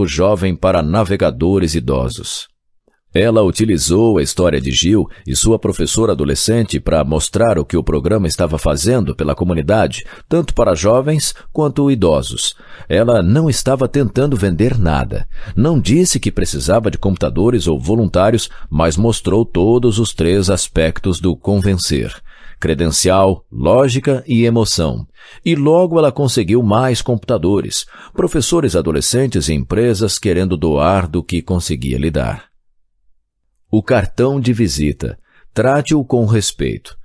básico jovem para navegadores idosos. Ela utilizou a história de Gil e sua professora adolescente para mostrar o que o programa estava fazendo pela comunidade, tanto para jovens quanto idosos. Ela não estava tentando vender nada. Não disse que precisava de computadores ou voluntários, mas mostrou todos os três aspectos do convencer credencial, lógica e emoção. E logo ela conseguiu mais computadores, professores adolescentes e empresas querendo doar do que conseguia lhe dar. O cartão de visita. Trate-o com respeito.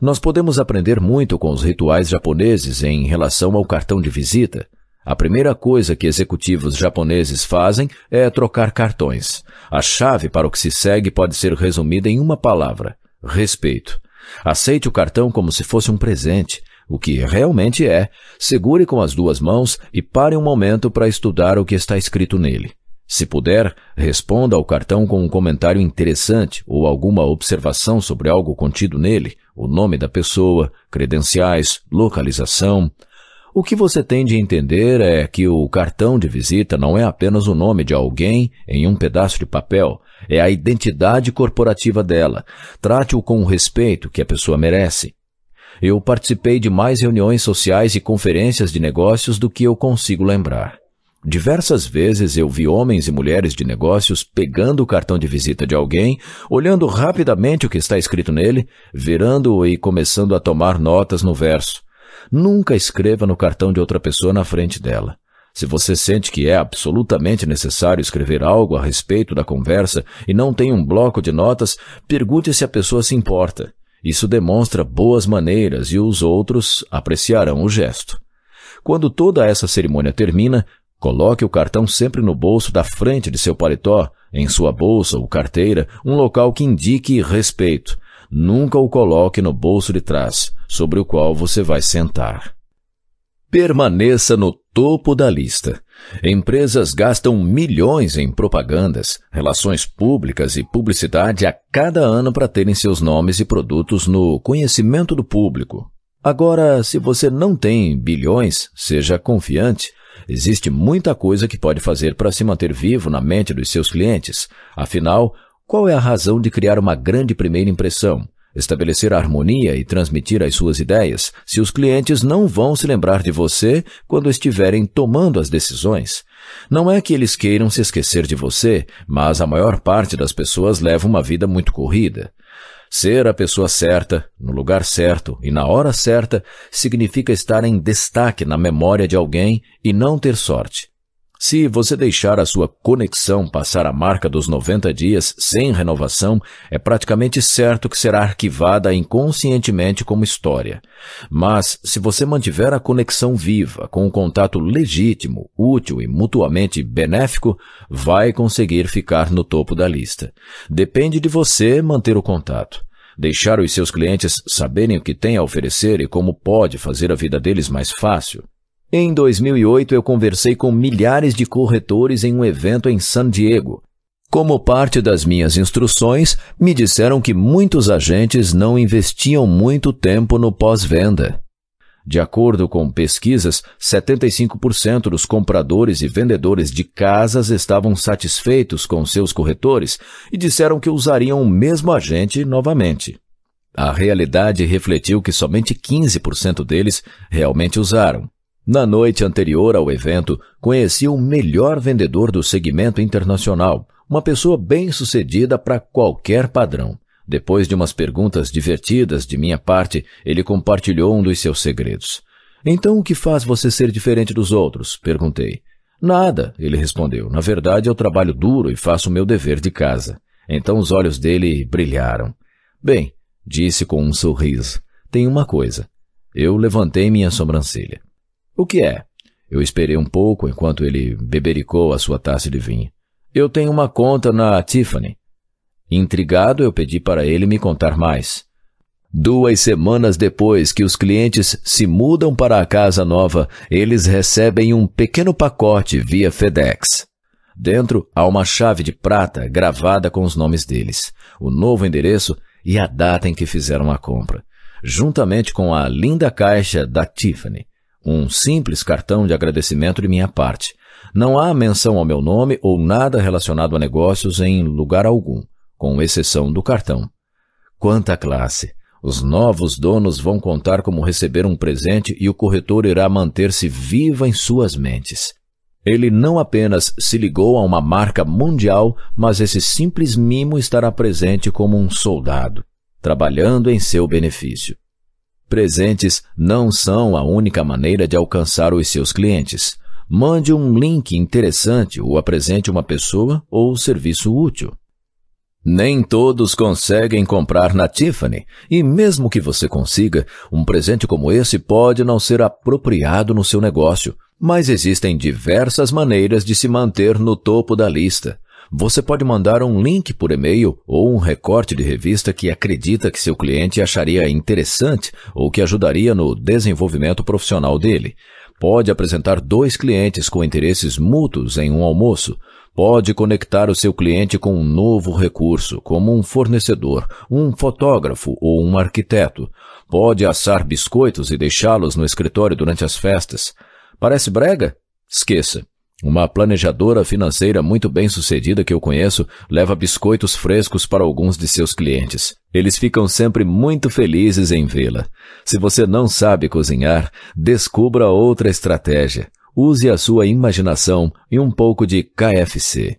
Nós podemos aprender muito com os rituais japoneses em relação ao cartão de visita. A primeira coisa que executivos japoneses fazem é trocar cartões. A chave para o que se segue pode ser resumida em uma palavra: respeito. Aceite o cartão como se fosse um presente, o que realmente é. Segure com as duas mãos e pare um momento para estudar o que está escrito nele. Se puder, responda ao cartão com um comentário interessante ou alguma observação sobre algo contido nele, o nome da pessoa, credenciais, localização. O que você tem de entender é que o cartão de visita não é apenas o nome de alguém em um pedaço de papel, é a identidade corporativa dela. Trate-o com o respeito que a pessoa merece. Eu participei de mais reuniões sociais e conferências de negócios do que eu consigo lembrar. Diversas vezes eu vi homens e mulheres de negócios pegando o cartão de visita de alguém, olhando rapidamente o que está escrito nele, virando-o e começando a tomar notas no verso. Nunca escreva no cartão de outra pessoa na frente dela. Se você sente que é absolutamente necessário escrever algo a respeito da conversa e não tem um bloco de notas, pergunte se a pessoa se importa. Isso demonstra boas maneiras e os outros apreciarão o gesto. Quando toda essa cerimônia termina, Coloque o cartão sempre no bolso da frente de seu paletó, em sua bolsa ou carteira, um local que indique respeito. Nunca o coloque no bolso de trás, sobre o qual você vai sentar. Permaneça no topo da lista. Empresas gastam milhões em propagandas, relações públicas e publicidade a cada ano para terem seus nomes e produtos no conhecimento do público. Agora, se você não tem bilhões, seja confiante. Existe muita coisa que pode fazer para se manter vivo na mente dos seus clientes. Afinal, qual é a razão de criar uma grande primeira impressão? Estabelecer harmonia e transmitir as suas ideias, se os clientes não vão se lembrar de você quando estiverem tomando as decisões. Não é que eles queiram se esquecer de você, mas a maior parte das pessoas leva uma vida muito corrida. Ser a pessoa certa, no lugar certo e na hora certa, significa estar em destaque na memória de alguém e não ter sorte. Se você deixar a sua conexão passar a marca dos 90 dias sem renovação, é praticamente certo que será arquivada inconscientemente como história. Mas, se você mantiver a conexão viva, com um contato legítimo, útil e mutuamente benéfico, vai conseguir ficar no topo da lista. Depende de você manter o contato. Deixar os seus clientes saberem o que tem a oferecer e como pode fazer a vida deles mais fácil em 2008, eu conversei com milhares de corretores em um evento em San Diego. Como parte das minhas instruções, me disseram que muitos agentes não investiam muito tempo no pós-venda. De acordo com pesquisas, 75% dos compradores e vendedores de casas estavam satisfeitos com seus corretores e disseram que usariam o mesmo agente novamente. A realidade refletiu que somente 15% deles realmente usaram. Na noite anterior ao evento, conheci o melhor vendedor do segmento internacional, uma pessoa bem-sucedida para qualquer padrão. Depois de umas perguntas divertidas de minha parte, ele compartilhou um dos seus segredos. Então o que faz você ser diferente dos outros? perguntei. Nada, ele respondeu. Na verdade, eu trabalho duro e faço o meu dever de casa. Então os olhos dele brilharam. Bem, disse com um sorriso, tem uma coisa. Eu levantei minha sobrancelha. O que é? Eu esperei um pouco enquanto ele bebericou a sua taça de vinho. Eu tenho uma conta na Tiffany. Intrigado, eu pedi para ele me contar mais. Duas semanas depois que os clientes se mudam para a casa nova, eles recebem um pequeno pacote via FedEx. Dentro há uma chave de prata gravada com os nomes deles, o novo endereço e a data em que fizeram a compra, juntamente com a linda caixa da Tiffany. Um simples cartão de agradecimento de minha parte. Não há menção ao meu nome ou nada relacionado a negócios em lugar algum, com exceção do cartão. Quanta classe! Os novos donos vão contar como receber um presente e o corretor irá manter-se viva em suas mentes. Ele não apenas se ligou a uma marca mundial, mas esse simples mimo estará presente como um soldado, trabalhando em seu benefício. Presentes não são a única maneira de alcançar os seus clientes. Mande um link interessante ou apresente uma pessoa ou serviço útil. Nem todos conseguem comprar na Tiffany, e mesmo que você consiga, um presente como esse pode não ser apropriado no seu negócio. Mas existem diversas maneiras de se manter no topo da lista. Você pode mandar um link por e-mail ou um recorte de revista que acredita que seu cliente acharia interessante ou que ajudaria no desenvolvimento profissional dele. Pode apresentar dois clientes com interesses mútuos em um almoço. Pode conectar o seu cliente com um novo recurso, como um fornecedor, um fotógrafo ou um arquiteto. Pode assar biscoitos e deixá-los no escritório durante as festas. Parece brega? Esqueça. Uma planejadora financeira muito bem sucedida que eu conheço leva biscoitos frescos para alguns de seus clientes. Eles ficam sempre muito felizes em vê-la. Se você não sabe cozinhar, descubra outra estratégia. Use a sua imaginação e um pouco de KFC.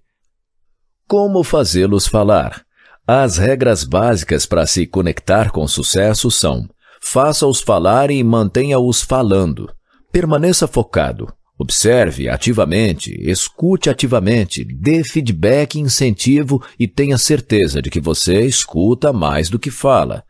Como fazê-los falar? As regras básicas para se conectar com sucesso são: faça-os falar e mantenha-os falando. Permaneça focado. Observe ativamente, escute ativamente, dê feedback e incentivo e tenha certeza de que você escuta mais do que fala.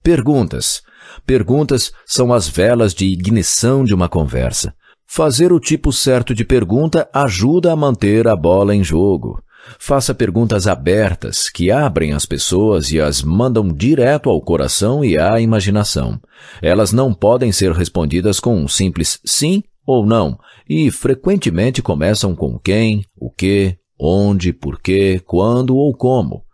Perguntas. Perguntas são as velas de ignição de uma conversa. Fazer o tipo certo de pergunta ajuda a manter a bola em jogo. Faça perguntas abertas que abrem as pessoas e as mandam direto ao coração e à imaginação. Elas não podem ser respondidas com um simples sim ou não, e frequentemente começam com quem, o que, onde, porquê, quando ou como.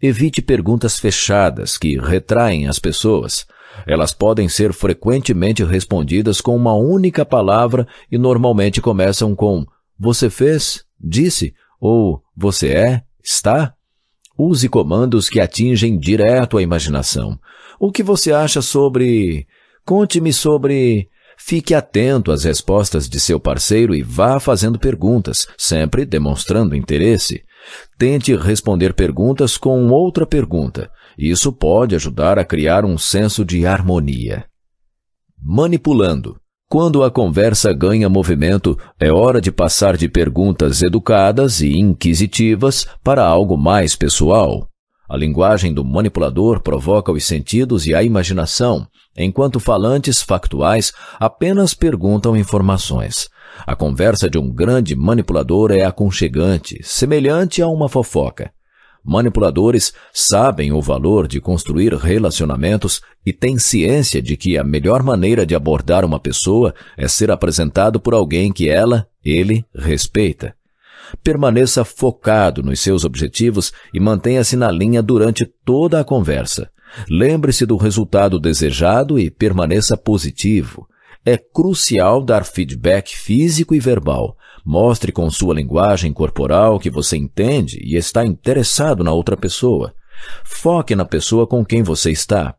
Evite perguntas fechadas que retraem as pessoas. Elas podem ser frequentemente respondidas com uma única palavra e normalmente começam com você fez, disse ou você é, está. Use comandos que atingem direto a imaginação. O que você acha sobre. Conte-me sobre. Fique atento às respostas de seu parceiro e vá fazendo perguntas, sempre demonstrando interesse. Tente responder perguntas com outra pergunta. Isso pode ajudar a criar um senso de harmonia. Manipulando. Quando a conversa ganha movimento, é hora de passar de perguntas educadas e inquisitivas para algo mais pessoal. A linguagem do manipulador provoca os sentidos e a imaginação, enquanto falantes factuais apenas perguntam informações. A conversa de um grande manipulador é aconchegante, semelhante a uma fofoca. Manipuladores sabem o valor de construir relacionamentos e têm ciência de que a melhor maneira de abordar uma pessoa é ser apresentado por alguém que ela, ele, respeita. Permaneça focado nos seus objetivos e mantenha-se na linha durante toda a conversa. Lembre-se do resultado desejado e permaneça positivo. É crucial dar feedback físico e verbal. Mostre com sua linguagem corporal que você entende e está interessado na outra pessoa. Foque na pessoa com quem você está.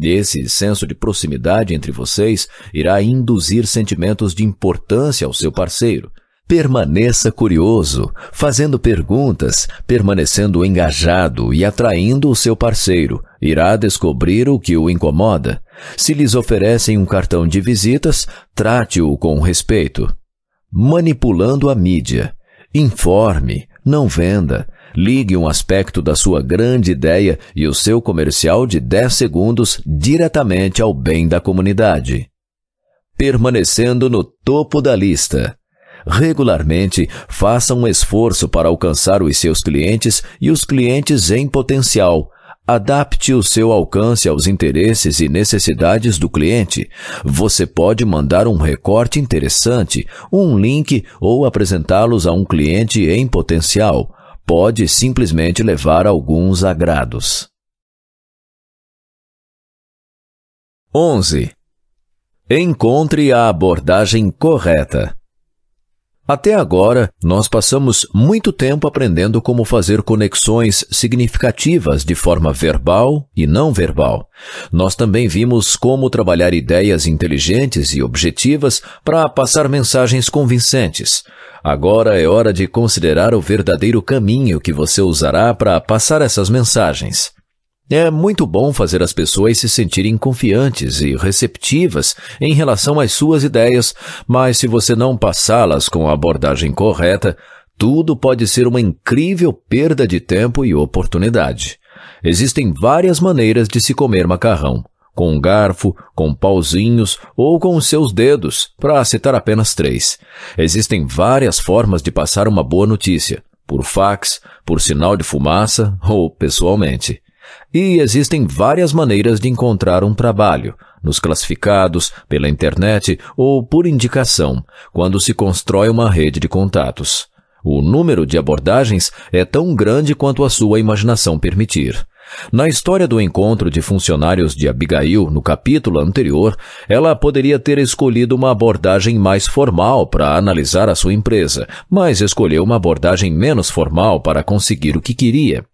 Esse senso de proximidade entre vocês irá induzir sentimentos de importância ao seu parceiro. Permaneça curioso, fazendo perguntas, permanecendo engajado e atraindo o seu parceiro. Irá descobrir o que o incomoda. Se lhes oferecem um cartão de visitas, trate-o com respeito. Manipulando a mídia. Informe, não venda. Ligue um aspecto da sua grande ideia e o seu comercial de 10 segundos diretamente ao bem da comunidade. Permanecendo no topo da lista. Regularmente, faça um esforço para alcançar os seus clientes e os clientes em potencial. Adapte o seu alcance aos interesses e necessidades do cliente. Você pode mandar um recorte interessante, um link ou apresentá-los a um cliente em potencial. Pode simplesmente levar alguns agrados. 11. Encontre a abordagem correta. Até agora, nós passamos muito tempo aprendendo como fazer conexões significativas de forma verbal e não verbal. Nós também vimos como trabalhar ideias inteligentes e objetivas para passar mensagens convincentes. Agora é hora de considerar o verdadeiro caminho que você usará para passar essas mensagens. É muito bom fazer as pessoas se sentirem confiantes e receptivas em relação às suas ideias, mas se você não passá-las com a abordagem correta, tudo pode ser uma incrível perda de tempo e oportunidade. Existem várias maneiras de se comer macarrão. Com um garfo, com pauzinhos ou com os seus dedos, para citar apenas três. Existem várias formas de passar uma boa notícia: por fax, por sinal de fumaça ou pessoalmente. E existem várias maneiras de encontrar um trabalho, nos classificados, pela internet ou por indicação, quando se constrói uma rede de contatos. O número de abordagens é tão grande quanto a sua imaginação permitir. Na história do encontro de funcionários de Abigail, no capítulo anterior, ela poderia ter escolhido uma abordagem mais formal para analisar a sua empresa, mas escolheu uma abordagem menos formal para conseguir o que queria.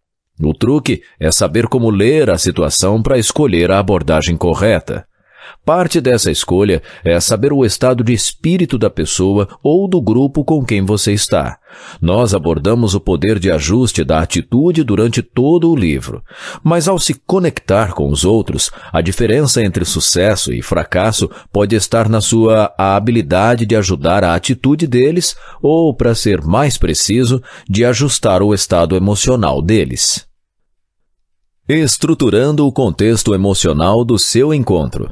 O truque é saber como ler a situação para escolher a abordagem correta. Parte dessa escolha é saber o estado de espírito da pessoa ou do grupo com quem você está. Nós abordamos o poder de ajuste da atitude durante todo o livro. Mas ao se conectar com os outros, a diferença entre sucesso e fracasso pode estar na sua habilidade de ajudar a atitude deles ou, para ser mais preciso, de ajustar o estado emocional deles. Estruturando o contexto emocional do seu encontro.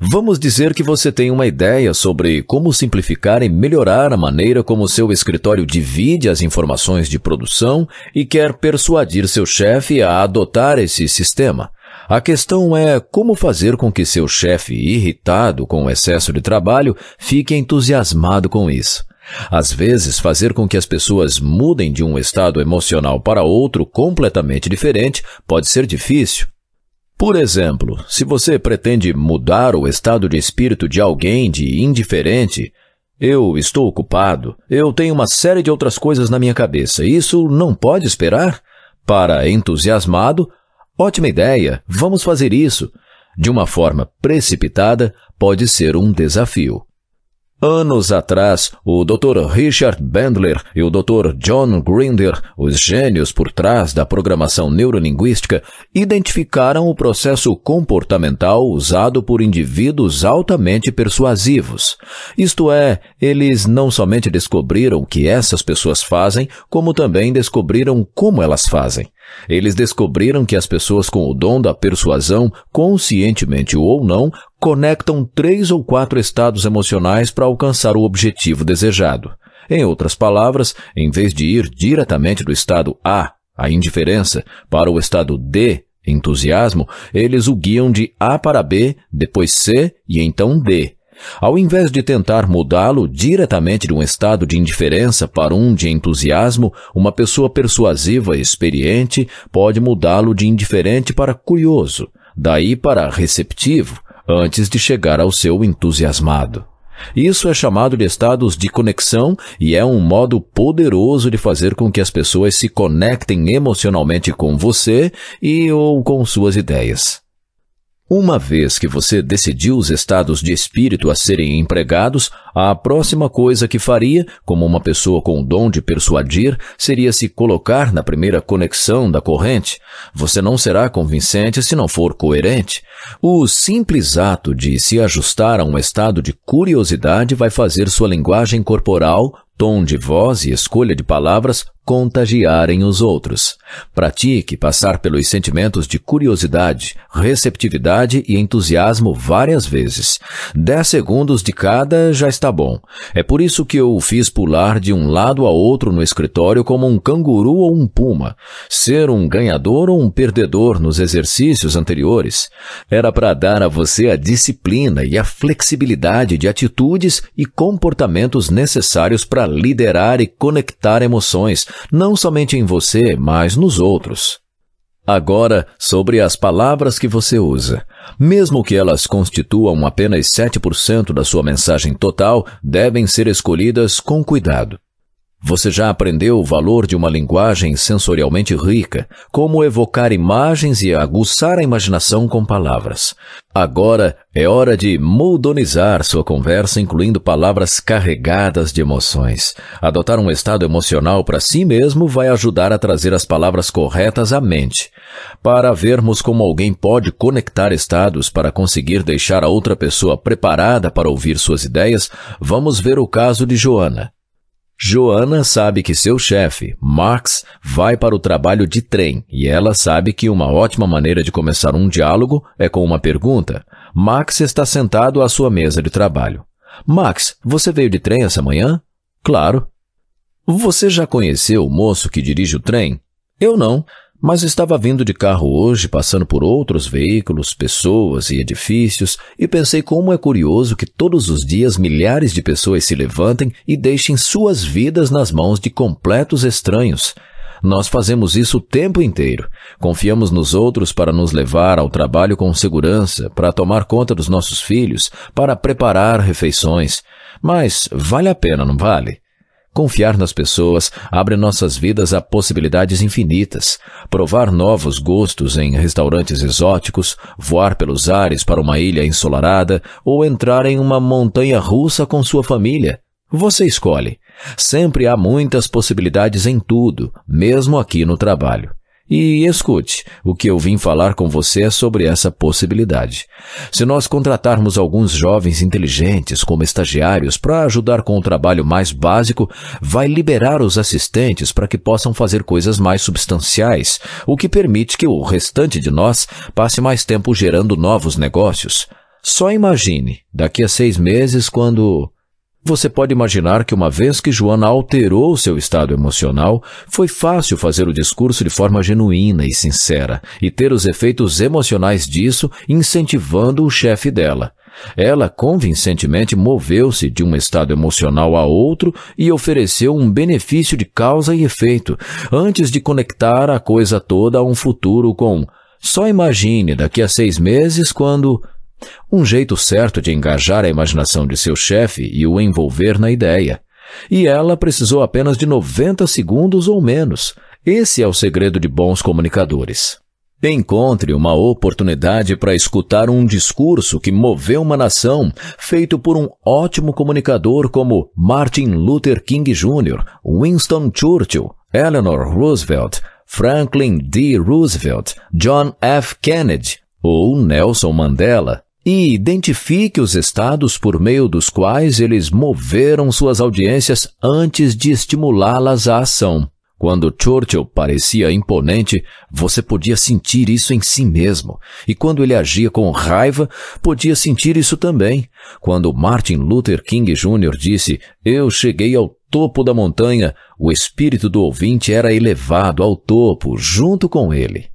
Vamos dizer que você tem uma ideia sobre como simplificar e melhorar a maneira como seu escritório divide as informações de produção e quer persuadir seu chefe a adotar esse sistema. A questão é como fazer com que seu chefe, irritado com o excesso de trabalho, fique entusiasmado com isso. Às vezes, fazer com que as pessoas mudem de um estado emocional para outro completamente diferente pode ser difícil. Por exemplo, se você pretende mudar o estado de espírito de alguém de indiferente, eu estou ocupado, eu tenho uma série de outras coisas na minha cabeça, isso não pode esperar? Para entusiasmado, ótima ideia, vamos fazer isso. De uma forma precipitada, pode ser um desafio. Anos atrás, o Dr. Richard Bandler e o Dr. John Grinder, os gênios por trás da programação neurolinguística, identificaram o processo comportamental usado por indivíduos altamente persuasivos. Isto é, eles não somente descobriram o que essas pessoas fazem, como também descobriram como elas fazem. Eles descobriram que as pessoas com o dom da persuasão, conscientemente ou não, conectam três ou quatro estados emocionais para alcançar o objetivo desejado. Em outras palavras, em vez de ir diretamente do estado A, a indiferença, para o estado D, entusiasmo, eles o guiam de A para B, depois C e então D, ao invés de tentar mudá-lo diretamente de um estado de indiferença para um de entusiasmo, uma pessoa persuasiva e experiente pode mudá-lo de indiferente para curioso, daí para receptivo, antes de chegar ao seu entusiasmado. Isso é chamado de estados de conexão e é um modo poderoso de fazer com que as pessoas se conectem emocionalmente com você e ou com suas ideias. Uma vez que você decidiu os estados de espírito a serem empregados, a próxima coisa que faria, como uma pessoa com o dom de persuadir, seria se colocar na primeira conexão da corrente. Você não será convincente se não for coerente. O simples ato de se ajustar a um estado de curiosidade vai fazer sua linguagem corporal, tom de voz e escolha de palavras contagiarem os outros. Pratique passar pelos sentimentos de curiosidade, receptividade e entusiasmo várias vezes. Dez segundos de cada já está bom. É por isso que eu o fiz pular de um lado a outro no escritório como um canguru ou um puma. Ser um ganhador ou um perdedor nos exercícios anteriores. Era para dar a você a disciplina e a flexibilidade de atitudes e comportamentos necessários para liderar e conectar emoções, não somente em você, mas nos outros. Agora, sobre as palavras que você usa. Mesmo que elas constituam apenas 7% da sua mensagem total, devem ser escolhidas com cuidado. Você já aprendeu o valor de uma linguagem sensorialmente rica, como evocar imagens e aguçar a imaginação com palavras. Agora é hora de modonizar sua conversa, incluindo palavras carregadas de emoções. Adotar um estado emocional para si mesmo vai ajudar a trazer as palavras corretas à mente. Para vermos como alguém pode conectar estados para conseguir deixar a outra pessoa preparada para ouvir suas ideias, vamos ver o caso de Joana. Joana sabe que seu chefe, Max, vai para o trabalho de trem e ela sabe que uma ótima maneira de começar um diálogo é com uma pergunta. Max está sentado à sua mesa de trabalho. Max, você veio de trem essa manhã? Claro. Você já conheceu o moço que dirige o trem? Eu não mas estava vindo de carro hoje, passando por outros veículos, pessoas e edifícios, e pensei como é curioso que todos os dias milhares de pessoas se levantem e deixem suas vidas nas mãos de completos estranhos. Nós fazemos isso o tempo inteiro. Confiamos nos outros para nos levar ao trabalho com segurança, para tomar conta dos nossos filhos, para preparar refeições. Mas vale a pena, não vale? Confiar nas pessoas abre nossas vidas a possibilidades infinitas. Provar novos gostos em restaurantes exóticos, voar pelos ares para uma ilha ensolarada ou entrar em uma montanha russa com sua família. Você escolhe. Sempre há muitas possibilidades em tudo, mesmo aqui no trabalho. E escute, o que eu vim falar com você é sobre essa possibilidade. Se nós contratarmos alguns jovens inteligentes como estagiários para ajudar com o trabalho mais básico, vai liberar os assistentes para que possam fazer coisas mais substanciais, o que permite que o restante de nós passe mais tempo gerando novos negócios. Só imagine, daqui a seis meses, quando você pode imaginar que uma vez que Joana alterou seu estado emocional, foi fácil fazer o discurso de forma genuína e sincera e ter os efeitos emocionais disso incentivando o chefe dela. Ela convincentemente moveu-se de um estado emocional a outro e ofereceu um benefício de causa e efeito, antes de conectar a coisa toda a um futuro com só imagine daqui a seis meses quando um jeito certo de engajar a imaginação de seu chefe e o envolver na ideia. E ela precisou apenas de 90 segundos ou menos. Esse é o segredo de bons comunicadores. Encontre uma oportunidade para escutar um discurso que moveu uma nação, feito por um ótimo comunicador como Martin Luther King Jr., Winston Churchill, Eleanor Roosevelt, Franklin D. Roosevelt, John F. Kennedy ou Nelson Mandela e identifique os estados por meio dos quais eles moveram suas audiências antes de estimulá-las à ação. Quando Churchill parecia imponente, você podia sentir isso em si mesmo. E quando ele agia com raiva, podia sentir isso também. Quando Martin Luther King Jr. disse, eu cheguei ao topo da montanha, o espírito do ouvinte era elevado ao topo, junto com ele.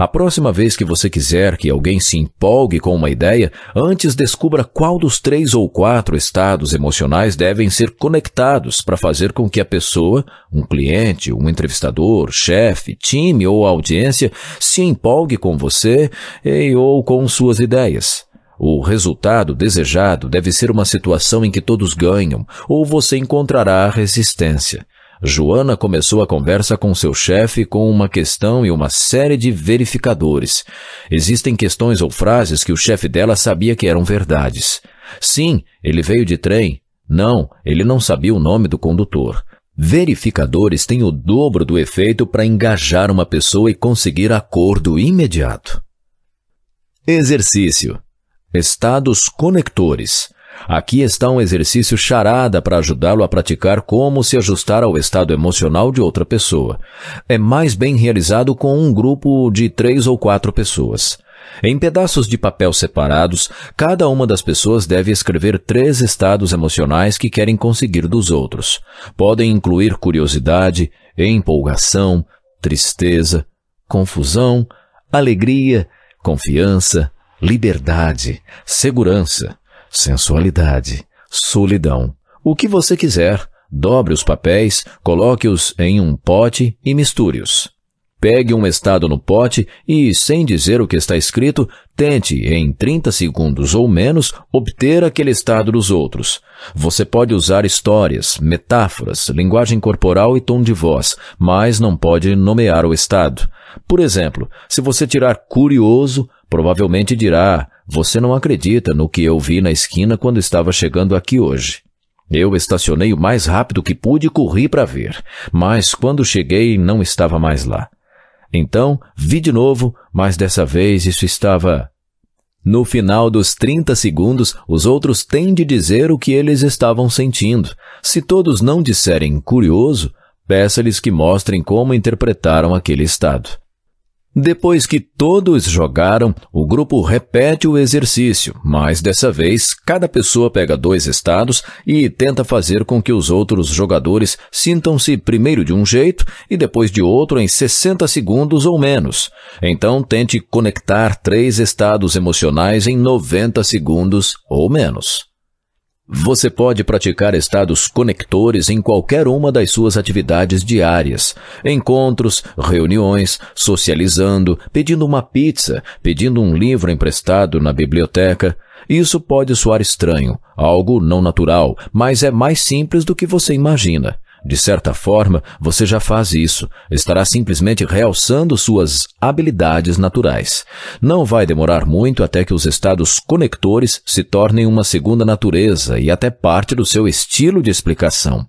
A próxima vez que você quiser que alguém se empolgue com uma ideia, antes descubra qual dos três ou quatro estados emocionais devem ser conectados para fazer com que a pessoa, um cliente, um entrevistador, chefe, time ou audiência, se empolgue com você e ou com suas ideias. O resultado desejado deve ser uma situação em que todos ganham, ou você encontrará resistência. Joana começou a conversa com seu chefe com uma questão e uma série de verificadores. Existem questões ou frases que o chefe dela sabia que eram verdades. Sim, ele veio de trem. Não, ele não sabia o nome do condutor. Verificadores têm o dobro do efeito para engajar uma pessoa e conseguir acordo imediato. Exercício: Estados conectores. Aqui está um exercício charada para ajudá-lo a praticar como se ajustar ao estado emocional de outra pessoa. É mais bem realizado com um grupo de três ou quatro pessoas. Em pedaços de papel separados, cada uma das pessoas deve escrever três estados emocionais que querem conseguir dos outros. Podem incluir curiosidade, empolgação, tristeza, confusão, alegria, confiança, liberdade, segurança, sensualidade, solidão. O que você quiser, dobre os papéis, coloque-os em um pote e misture-os. Pegue um estado no pote e, sem dizer o que está escrito, tente, em 30 segundos ou menos, obter aquele estado dos outros. Você pode usar histórias, metáforas, linguagem corporal e tom de voz, mas não pode nomear o estado. Por exemplo, se você tirar curioso, provavelmente dirá: Você não acredita no que eu vi na esquina quando estava chegando aqui hoje. Eu estacionei o mais rápido que pude e corri para ver, mas quando cheguei não estava mais lá. Então, vi de novo, mas dessa vez isso estava. No final dos 30 segundos, os outros têm de dizer o que eles estavam sentindo. Se todos não disserem curioso, peça-lhes que mostrem como interpretaram aquele estado. Depois que todos jogaram, o grupo repete o exercício, mas dessa vez cada pessoa pega dois estados e tenta fazer com que os outros jogadores sintam-se primeiro de um jeito e depois de outro em 60 segundos ou menos. Então tente conectar três estados emocionais em 90 segundos ou menos. Você pode praticar estados conectores em qualquer uma das suas atividades diárias. Encontros, reuniões, socializando, pedindo uma pizza, pedindo um livro emprestado na biblioteca. Isso pode soar estranho, algo não natural, mas é mais simples do que você imagina. De certa forma, você já faz isso. Estará simplesmente realçando suas habilidades naturais. Não vai demorar muito até que os estados conectores se tornem uma segunda natureza e até parte do seu estilo de explicação.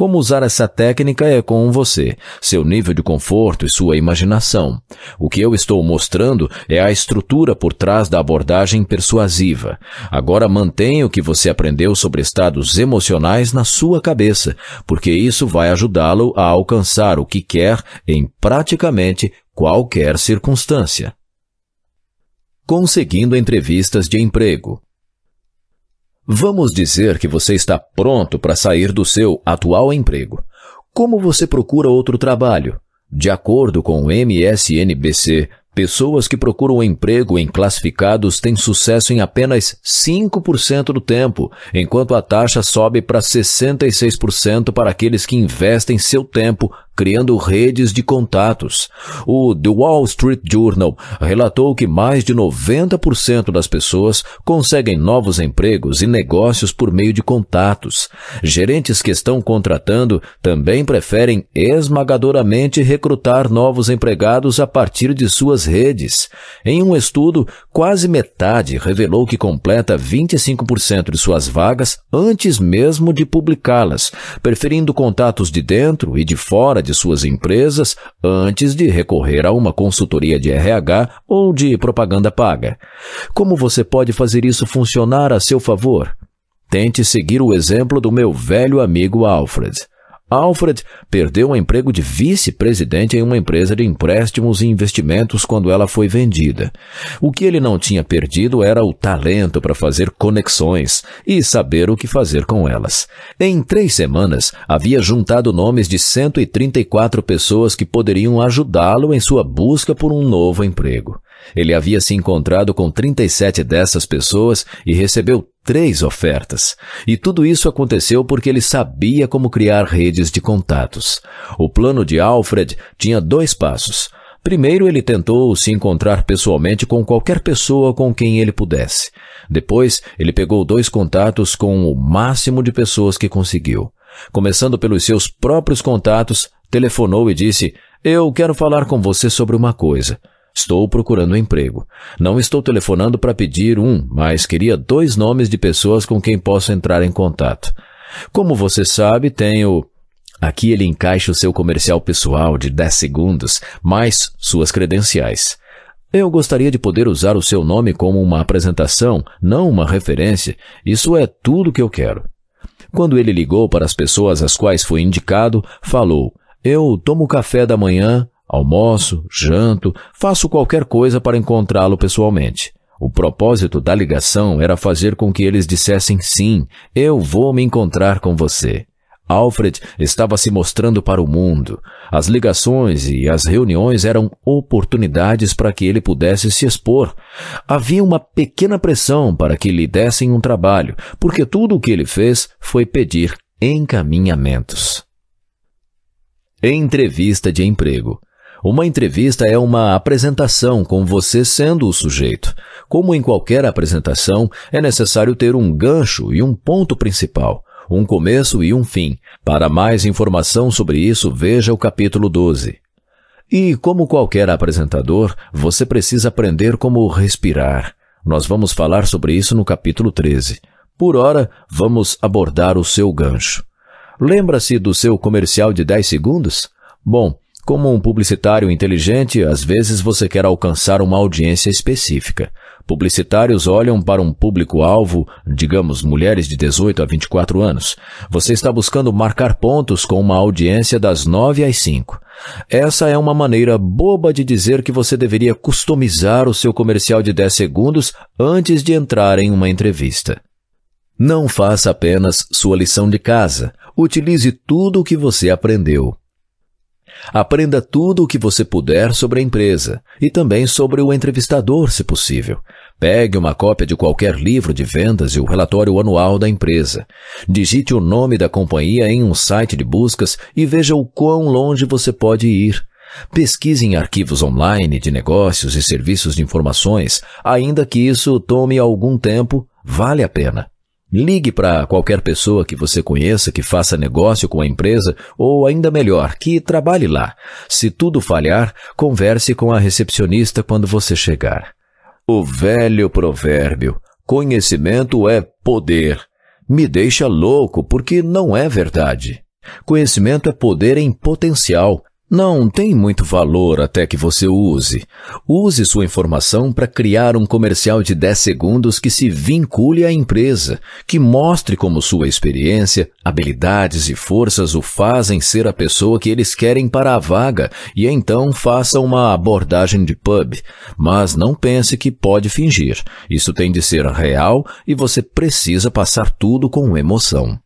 Como usar essa técnica é com você, seu nível de conforto e sua imaginação. O que eu estou mostrando é a estrutura por trás da abordagem persuasiva. Agora mantenha o que você aprendeu sobre estados emocionais na sua cabeça, porque isso vai ajudá-lo a alcançar o que quer em praticamente qualquer circunstância. Conseguindo entrevistas de emprego. Vamos dizer que você está pronto para sair do seu atual emprego. Como você procura outro trabalho? De acordo com o MSNBC, pessoas que procuram emprego em classificados têm sucesso em apenas 5% do tempo, enquanto a taxa sobe para 66% para aqueles que investem seu tempo criando redes de contatos. O The Wall Street Journal relatou que mais de 90% das pessoas conseguem novos empregos e negócios por meio de contatos. Gerentes que estão contratando também preferem esmagadoramente recrutar novos empregados a partir de suas redes. Em um estudo, quase metade revelou que completa 25% de suas vagas antes mesmo de publicá-las, preferindo contatos de dentro e de fora de de suas empresas antes de recorrer a uma consultoria de RH ou de propaganda paga. Como você pode fazer isso funcionar a seu favor? Tente seguir o exemplo do meu velho amigo Alfred. Alfred perdeu o emprego de vice-presidente em uma empresa de empréstimos e investimentos quando ela foi vendida. O que ele não tinha perdido era o talento para fazer conexões e saber o que fazer com elas. Em três semanas, havia juntado nomes de 134 pessoas que poderiam ajudá-lo em sua busca por um novo emprego. Ele havia se encontrado com 37 dessas pessoas e recebeu três ofertas. E tudo isso aconteceu porque ele sabia como criar redes de contatos. O plano de Alfred tinha dois passos. Primeiro, ele tentou se encontrar pessoalmente com qualquer pessoa com quem ele pudesse. Depois, ele pegou dois contatos com o máximo de pessoas que conseguiu. Começando pelos seus próprios contatos, telefonou e disse: Eu quero falar com você sobre uma coisa. Estou procurando emprego. Não estou telefonando para pedir um, mas queria dois nomes de pessoas com quem posso entrar em contato. Como você sabe, tenho. Aqui ele encaixa o seu comercial pessoal de 10 segundos, mais suas credenciais. Eu gostaria de poder usar o seu nome como uma apresentação, não uma referência. Isso é tudo que eu quero. Quando ele ligou para as pessoas às quais foi indicado, falou: Eu tomo café da manhã Almoço, janto, faço qualquer coisa para encontrá-lo pessoalmente. O propósito da ligação era fazer com que eles dissessem sim, eu vou me encontrar com você. Alfred estava se mostrando para o mundo. As ligações e as reuniões eram oportunidades para que ele pudesse se expor. Havia uma pequena pressão para que lhe dessem um trabalho, porque tudo o que ele fez foi pedir encaminhamentos. Entrevista de emprego. Uma entrevista é uma apresentação com você sendo o sujeito. Como em qualquer apresentação, é necessário ter um gancho e um ponto principal, um começo e um fim. Para mais informação sobre isso, veja o capítulo 12. E, como qualquer apresentador, você precisa aprender como respirar. Nós vamos falar sobre isso no capítulo 13. Por ora, vamos abordar o seu gancho. Lembra-se do seu comercial de 10 segundos? Bom, como um publicitário inteligente, às vezes você quer alcançar uma audiência específica. Publicitários olham para um público-alvo, digamos mulheres de 18 a 24 anos. Você está buscando marcar pontos com uma audiência das 9 às 5. Essa é uma maneira boba de dizer que você deveria customizar o seu comercial de 10 segundos antes de entrar em uma entrevista. Não faça apenas sua lição de casa. Utilize tudo o que você aprendeu. Aprenda tudo o que você puder sobre a empresa e também sobre o entrevistador, se possível. Pegue uma cópia de qualquer livro de vendas e o relatório anual da empresa. Digite o nome da companhia em um site de buscas e veja o quão longe você pode ir. Pesquise em arquivos online de negócios e serviços de informações, ainda que isso tome algum tempo, vale a pena. Ligue para qualquer pessoa que você conheça que faça negócio com a empresa ou, ainda melhor, que trabalhe lá. Se tudo falhar, converse com a recepcionista quando você chegar. O velho provérbio: conhecimento é poder. Me deixa louco porque não é verdade. Conhecimento é poder em potencial, não tem muito valor até que você use. Use sua informação para criar um comercial de 10 segundos que se vincule à empresa, que mostre como sua experiência, habilidades e forças o fazem ser a pessoa que eles querem para a vaga e então faça uma abordagem de pub. Mas não pense que pode fingir. Isso tem de ser real e você precisa passar tudo com emoção.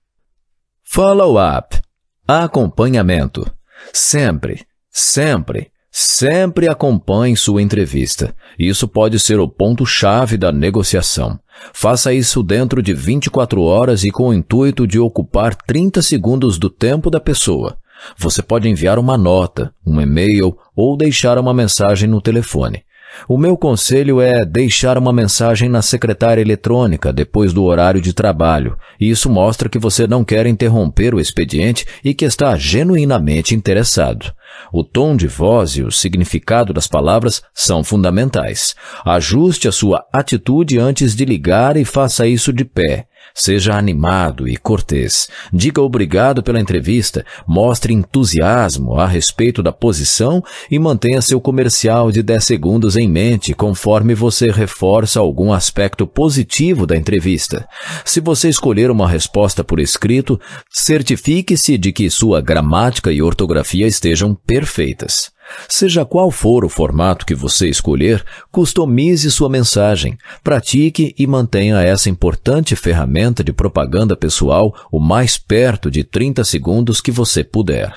Follow-up. Acompanhamento. Sempre, sempre, sempre acompanhe sua entrevista. Isso pode ser o ponto-chave da negociação. Faça isso dentro de 24 horas e com o intuito de ocupar 30 segundos do tempo da pessoa. Você pode enviar uma nota, um e-mail ou deixar uma mensagem no telefone. O meu conselho é deixar uma mensagem na secretária eletrônica depois do horário de trabalho. Isso mostra que você não quer interromper o expediente e que está genuinamente interessado. O tom de voz e o significado das palavras são fundamentais. Ajuste a sua atitude antes de ligar e faça isso de pé. Seja animado e cortês. Diga obrigado pela entrevista, mostre entusiasmo a respeito da posição e mantenha seu comercial de 10 segundos em mente conforme você reforça algum aspecto positivo da entrevista. Se você escolher uma resposta por escrito, certifique-se de que sua gramática e ortografia estejam perfeitas. Seja qual for o formato que você escolher, customize sua mensagem, pratique e mantenha essa importante ferramenta de propaganda pessoal o mais perto de 30 segundos que você puder.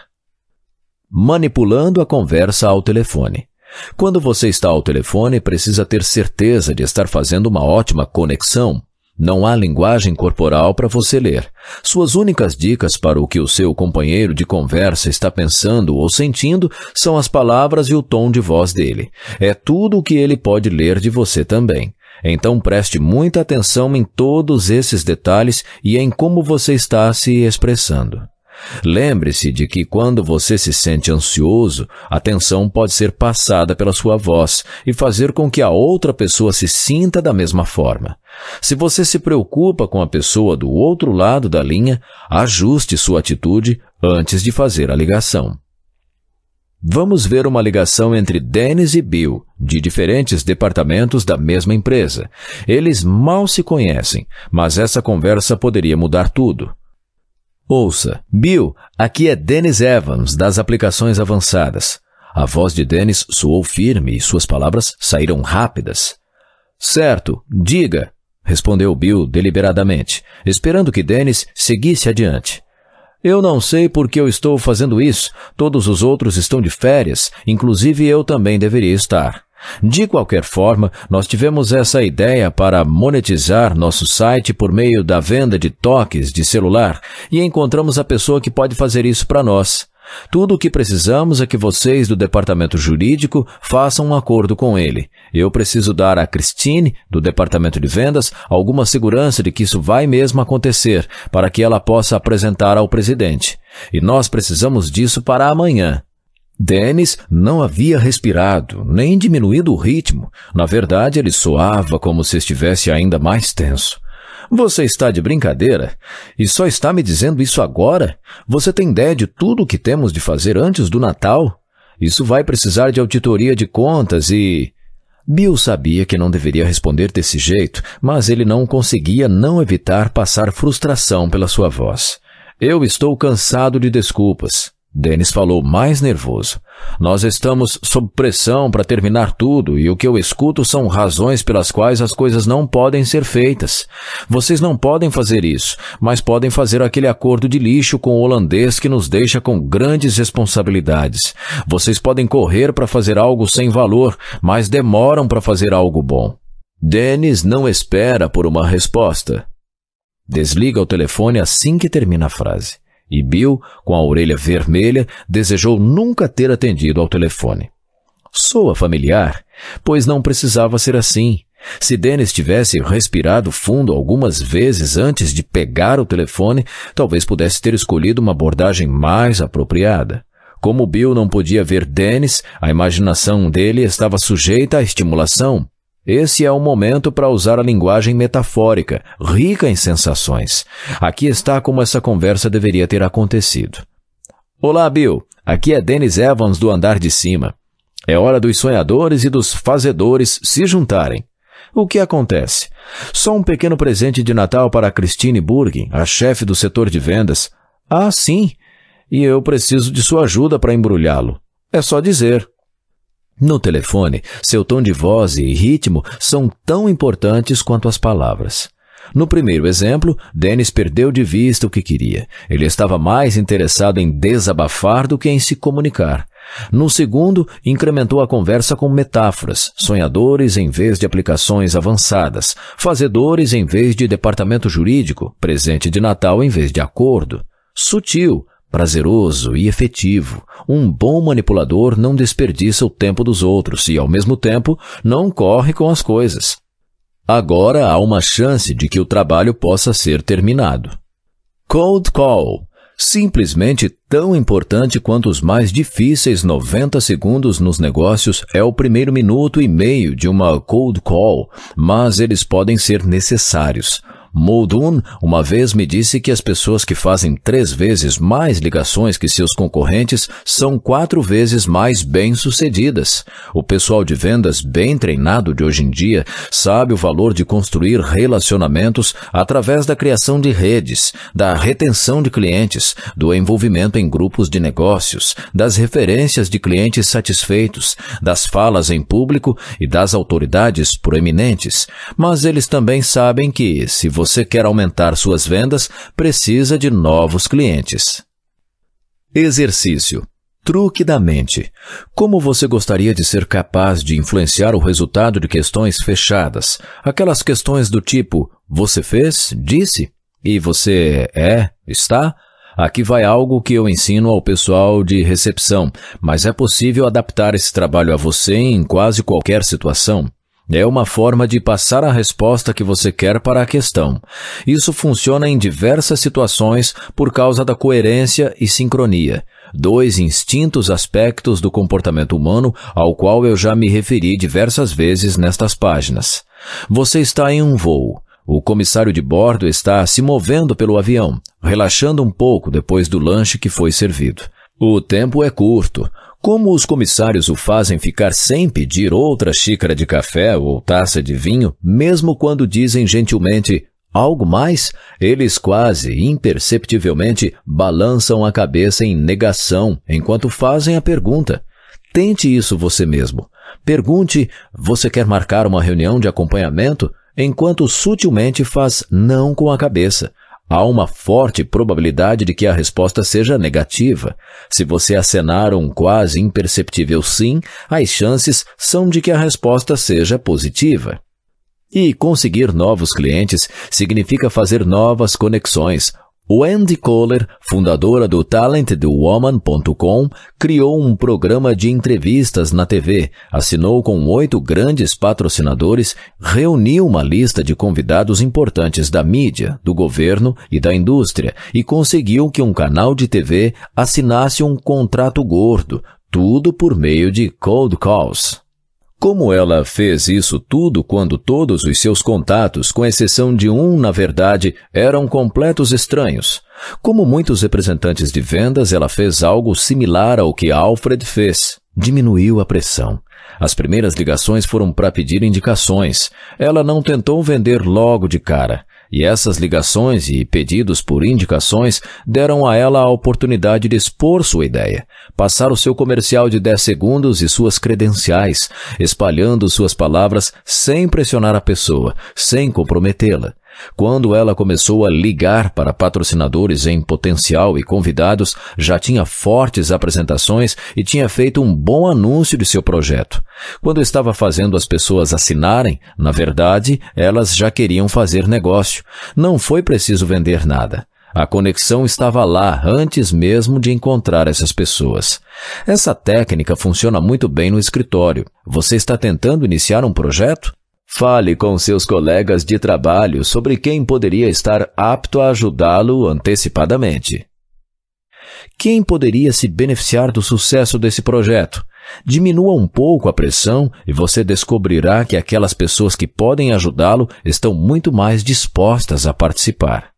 Manipulando a conversa ao telefone. Quando você está ao telefone, precisa ter certeza de estar fazendo uma ótima conexão, não há linguagem corporal para você ler. Suas únicas dicas para o que o seu companheiro de conversa está pensando ou sentindo são as palavras e o tom de voz dele. É tudo o que ele pode ler de você também. Então preste muita atenção em todos esses detalhes e em como você está se expressando. Lembre-se de que quando você se sente ansioso, a tensão pode ser passada pela sua voz e fazer com que a outra pessoa se sinta da mesma forma. Se você se preocupa com a pessoa do outro lado da linha, ajuste sua atitude antes de fazer a ligação. Vamos ver uma ligação entre Dennis e Bill, de diferentes departamentos da mesma empresa. Eles mal se conhecem, mas essa conversa poderia mudar tudo. Ouça, Bill, aqui é Dennis Evans, das aplicações avançadas. A voz de Dennis soou firme e suas palavras saíram rápidas. Certo, diga, respondeu Bill deliberadamente, esperando que Dennis seguisse adiante. Eu não sei por que eu estou fazendo isso. Todos os outros estão de férias, inclusive eu também deveria estar. De qualquer forma, nós tivemos essa ideia para monetizar nosso site por meio da venda de toques de celular e encontramos a pessoa que pode fazer isso para nós. Tudo o que precisamos é que vocês do departamento jurídico façam um acordo com ele. Eu preciso dar a Christine, do departamento de vendas, alguma segurança de que isso vai mesmo acontecer, para que ela possa apresentar ao presidente. E nós precisamos disso para amanhã. Dennis não havia respirado, nem diminuído o ritmo. Na verdade, ele soava como se estivesse ainda mais tenso. Você está de brincadeira? E só está me dizendo isso agora? Você tem ideia de tudo o que temos de fazer antes do Natal? Isso vai precisar de auditoria de contas e. Bill sabia que não deveria responder desse jeito, mas ele não conseguia não evitar passar frustração pela sua voz. Eu estou cansado de desculpas. Dennis falou mais nervoso. Nós estamos sob pressão para terminar tudo e o que eu escuto são razões pelas quais as coisas não podem ser feitas. Vocês não podem fazer isso, mas podem fazer aquele acordo de lixo com o holandês que nos deixa com grandes responsabilidades. Vocês podem correr para fazer algo sem valor, mas demoram para fazer algo bom. Dennis não espera por uma resposta. Desliga o telefone assim que termina a frase. E Bill, com a orelha vermelha, desejou nunca ter atendido ao telefone. Soa familiar, pois não precisava ser assim. Se Dennis tivesse respirado fundo algumas vezes antes de pegar o telefone, talvez pudesse ter escolhido uma abordagem mais apropriada. Como Bill não podia ver Dennis, a imaginação dele estava sujeita à estimulação. Esse é o momento para usar a linguagem metafórica, rica em sensações. Aqui está como essa conversa deveria ter acontecido. Olá, Bill. Aqui é Dennis Evans do andar de cima. É hora dos sonhadores e dos fazedores se juntarem. O que acontece? Só um pequeno presente de Natal para Christine Burgin, a chefe do setor de vendas. Ah, sim. E eu preciso de sua ajuda para embrulhá-lo. É só dizer. No telefone, seu tom de voz e ritmo são tão importantes quanto as palavras. No primeiro exemplo, Dennis perdeu de vista o que queria. Ele estava mais interessado em desabafar do que em se comunicar. No segundo, incrementou a conversa com metáforas, sonhadores em vez de aplicações avançadas, fazedores em vez de departamento jurídico, presente de Natal em vez de acordo. Sutil, prazeroso e efetivo. Um bom manipulador não desperdiça o tempo dos outros e, ao mesmo tempo, não corre com as coisas. Agora há uma chance de que o trabalho possa ser terminado. Cold Call Simplesmente tão importante quanto os mais difíceis 90 segundos nos negócios é o primeiro minuto e meio de uma cold call, mas eles podem ser necessários. Muldoon uma vez me disse que as pessoas que fazem três vezes mais ligações que seus concorrentes são quatro vezes mais bem-sucedidas. O pessoal de vendas bem treinado de hoje em dia sabe o valor de construir relacionamentos através da criação de redes, da retenção de clientes, do envolvimento em grupos de negócios, das referências de clientes satisfeitos, das falas em público e das autoridades proeminentes. Mas eles também sabem que, se você quer aumentar suas vendas, precisa de novos clientes. Exercício. Truque da mente. Como você gostaria de ser capaz de influenciar o resultado de questões fechadas? Aquelas questões do tipo: você fez? Disse? E você é? Está? Aqui vai algo que eu ensino ao pessoal de recepção, mas é possível adaptar esse trabalho a você em quase qualquer situação. É uma forma de passar a resposta que você quer para a questão. Isso funciona em diversas situações por causa da coerência e sincronia, dois instintos aspectos do comportamento humano ao qual eu já me referi diversas vezes nestas páginas. Você está em um voo. O comissário de bordo está se movendo pelo avião, relaxando um pouco depois do lanche que foi servido. O tempo é curto. Como os comissários o fazem ficar sem pedir outra xícara de café ou taça de vinho, mesmo quando dizem gentilmente algo mais, eles quase imperceptivelmente balançam a cabeça em negação enquanto fazem a pergunta. Tente isso você mesmo. Pergunte: você quer marcar uma reunião de acompanhamento? Enquanto sutilmente faz não com a cabeça. Há uma forte probabilidade de que a resposta seja negativa. Se você acenar um quase imperceptível sim, as chances são de que a resposta seja positiva. E conseguir novos clientes significa fazer novas conexões, Wendy Kohler, fundadora do TalentedWoman.com, criou um programa de entrevistas na TV, assinou com oito grandes patrocinadores, reuniu uma lista de convidados importantes da mídia, do governo e da indústria e conseguiu que um canal de TV assinasse um contrato gordo, tudo por meio de cold calls. Como ela fez isso tudo quando todos os seus contatos, com exceção de um, na verdade, eram completos estranhos? Como muitos representantes de vendas, ela fez algo similar ao que Alfred fez. Diminuiu a pressão. As primeiras ligações foram para pedir indicações. Ela não tentou vender logo de cara. E essas ligações e pedidos por indicações deram a ela a oportunidade de expor sua ideia, passar o seu comercial de 10 segundos e suas credenciais, espalhando suas palavras sem pressionar a pessoa, sem comprometê-la. Quando ela começou a ligar para patrocinadores em potencial e convidados, já tinha fortes apresentações e tinha feito um bom anúncio de seu projeto. Quando estava fazendo as pessoas assinarem, na verdade, elas já queriam fazer negócio. Não foi preciso vender nada. A conexão estava lá antes mesmo de encontrar essas pessoas. Essa técnica funciona muito bem no escritório. Você está tentando iniciar um projeto? Fale com seus colegas de trabalho sobre quem poderia estar apto a ajudá-lo antecipadamente. Quem poderia se beneficiar do sucesso desse projeto? Diminua um pouco a pressão e você descobrirá que aquelas pessoas que podem ajudá-lo estão muito mais dispostas a participar.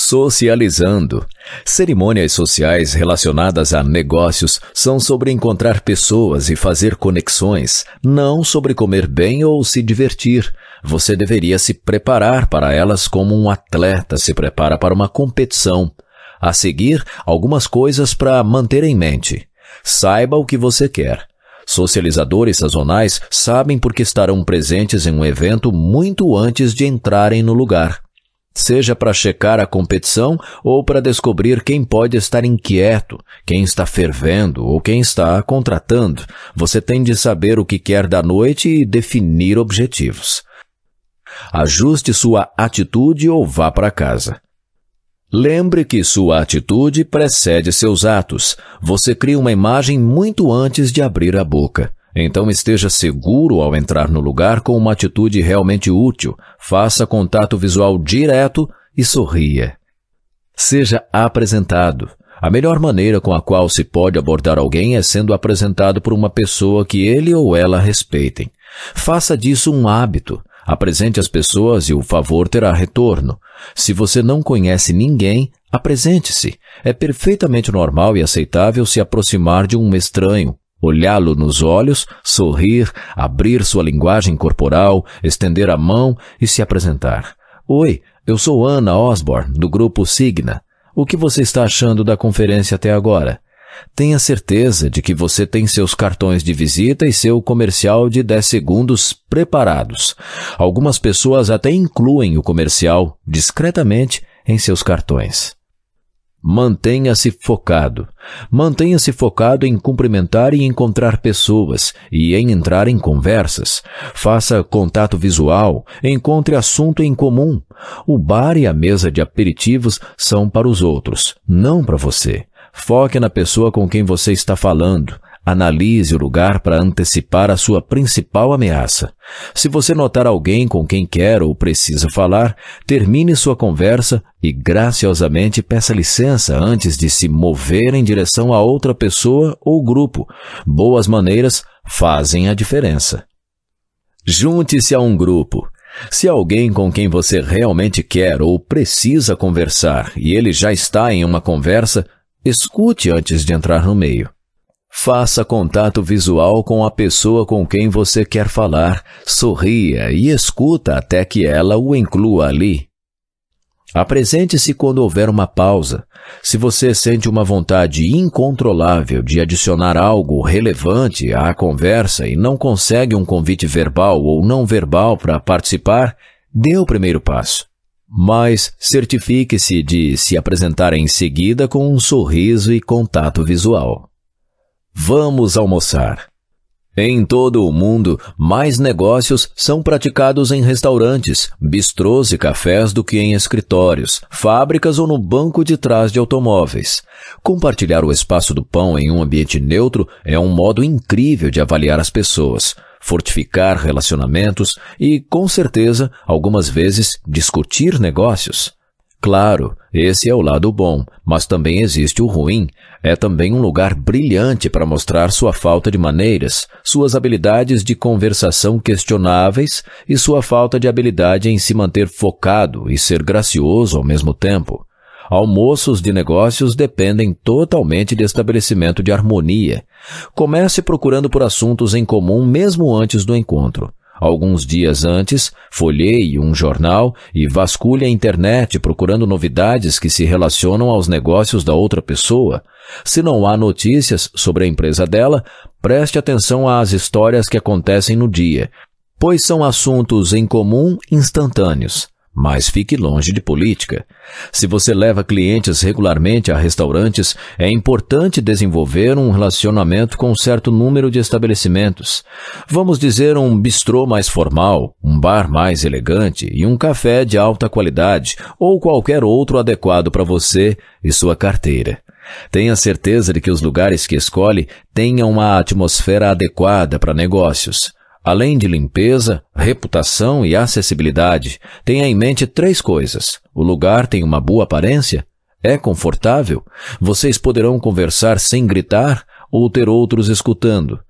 Socializando. Cerimônias sociais relacionadas a negócios são sobre encontrar pessoas e fazer conexões, não sobre comer bem ou se divertir. Você deveria se preparar para elas como um atleta se prepara para uma competição. A seguir, algumas coisas para manter em mente. Saiba o que você quer. Socializadores sazonais sabem porque estarão presentes em um evento muito antes de entrarem no lugar seja para checar a competição ou para descobrir quem pode estar inquieto, quem está fervendo ou quem está contratando. Você tem de saber o que quer da noite e definir objetivos. Ajuste sua atitude ou vá para casa. Lembre que sua atitude precede seus atos. Você cria uma imagem muito antes de abrir a boca. Então esteja seguro ao entrar no lugar com uma atitude realmente útil, faça contato visual direto e sorria. Seja apresentado. A melhor maneira com a qual se pode abordar alguém é sendo apresentado por uma pessoa que ele ou ela respeitem. Faça disso um hábito. Apresente as pessoas e o favor terá retorno. Se você não conhece ninguém, apresente-se. É perfeitamente normal e aceitável se aproximar de um estranho, olhá-lo nos olhos, sorrir, abrir sua linguagem corporal, estender a mão e se apresentar. Oi, eu sou Ana Osborne, do grupo Signa. O que você está achando da conferência até agora? Tenha certeza de que você tem seus cartões de visita e seu comercial de 10 segundos preparados. Algumas pessoas até incluem o comercial discretamente em seus cartões. Mantenha-se focado. Mantenha-se focado em cumprimentar e encontrar pessoas e em entrar em conversas. Faça contato visual, encontre assunto em comum. O bar e a mesa de aperitivos são para os outros, não para você. Foque na pessoa com quem você está falando. Analise o lugar para antecipar a sua principal ameaça. Se você notar alguém com quem quer ou precisa falar, termine sua conversa e graciosamente peça licença antes de se mover em direção a outra pessoa ou grupo. Boas maneiras fazem a diferença. Junte-se a um grupo. Se alguém com quem você realmente quer ou precisa conversar e ele já está em uma conversa, escute antes de entrar no meio. Faça contato visual com a pessoa com quem você quer falar, sorria e escuta até que ela o inclua ali. Apresente-se quando houver uma pausa. Se você sente uma vontade incontrolável de adicionar algo relevante à conversa e não consegue um convite verbal ou não verbal para participar, dê o primeiro passo. Mas certifique-se de se apresentar em seguida com um sorriso e contato visual. Vamos almoçar. Em todo o mundo, mais negócios são praticados em restaurantes, bistrôs e cafés do que em escritórios, fábricas ou no banco de trás de automóveis. Compartilhar o espaço do pão em um ambiente neutro é um modo incrível de avaliar as pessoas, fortificar relacionamentos e, com certeza, algumas vezes discutir negócios. Claro, esse é o lado bom, mas também existe o ruim. É também um lugar brilhante para mostrar sua falta de maneiras, suas habilidades de conversação questionáveis e sua falta de habilidade em se manter focado e ser gracioso ao mesmo tempo. Almoços de negócios dependem totalmente de estabelecimento de harmonia. Comece procurando por assuntos em comum mesmo antes do encontro. Alguns dias antes, folheie um jornal e vasculhe a internet procurando novidades que se relacionam aos negócios da outra pessoa. Se não há notícias sobre a empresa dela, preste atenção às histórias que acontecem no dia, pois são assuntos em comum instantâneos mas fique longe de política. Se você leva clientes regularmente a restaurantes, é importante desenvolver um relacionamento com um certo número de estabelecimentos. Vamos dizer um bistrô mais formal, um bar mais elegante e um café de alta qualidade ou qualquer outro adequado para você e sua carteira. Tenha certeza de que os lugares que escolhe tenham uma atmosfera adequada para negócios. Além de limpeza, reputação e acessibilidade, tenha em mente três coisas. O lugar tem uma boa aparência? É confortável? Vocês poderão conversar sem gritar ou ter outros escutando?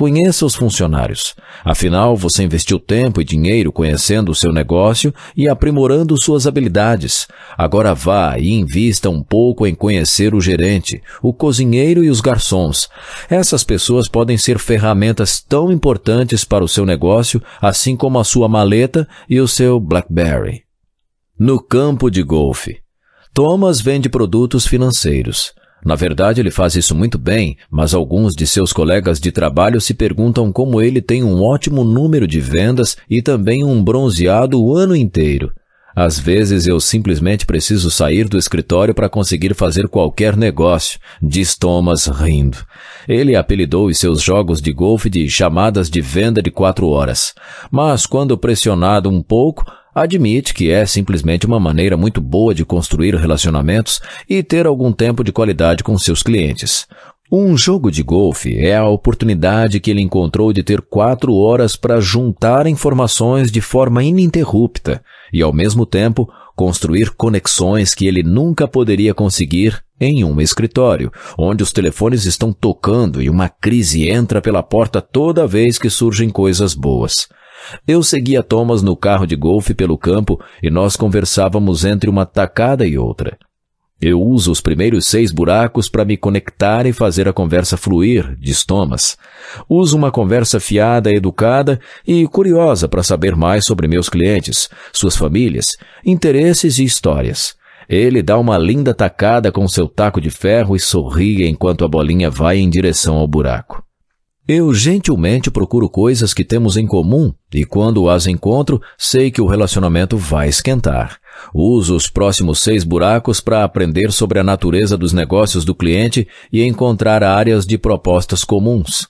Conheça os funcionários. Afinal, você investiu tempo e dinheiro conhecendo o seu negócio e aprimorando suas habilidades. Agora vá e invista um pouco em conhecer o gerente, o cozinheiro e os garçons. Essas pessoas podem ser ferramentas tão importantes para o seu negócio, assim como a sua maleta e o seu BlackBerry. No campo de golfe. Thomas vende produtos financeiros. Na verdade, ele faz isso muito bem, mas alguns de seus colegas de trabalho se perguntam como ele tem um ótimo número de vendas e também um bronzeado o ano inteiro. Às vezes eu simplesmente preciso sair do escritório para conseguir fazer qualquer negócio, diz Thomas rindo. Ele apelidou os seus jogos de golfe de chamadas de venda de quatro horas. Mas quando pressionado um pouco, Admite que é simplesmente uma maneira muito boa de construir relacionamentos e ter algum tempo de qualidade com seus clientes. Um jogo de golfe é a oportunidade que ele encontrou de ter quatro horas para juntar informações de forma ininterrupta e, ao mesmo tempo, construir conexões que ele nunca poderia conseguir em um escritório, onde os telefones estão tocando e uma crise entra pela porta toda vez que surgem coisas boas. Eu seguia Thomas no carro de golfe pelo campo e nós conversávamos entre uma tacada e outra. Eu uso os primeiros seis buracos para me conectar e fazer a conversa fluir, diz Thomas. Uso uma conversa fiada, educada e curiosa para saber mais sobre meus clientes, suas famílias, interesses e histórias. Ele dá uma linda tacada com seu taco de ferro e sorri enquanto a bolinha vai em direção ao buraco. Eu gentilmente procuro coisas que temos em comum e quando as encontro, sei que o relacionamento vai esquentar. Uso os próximos seis buracos para aprender sobre a natureza dos negócios do cliente e encontrar áreas de propostas comuns.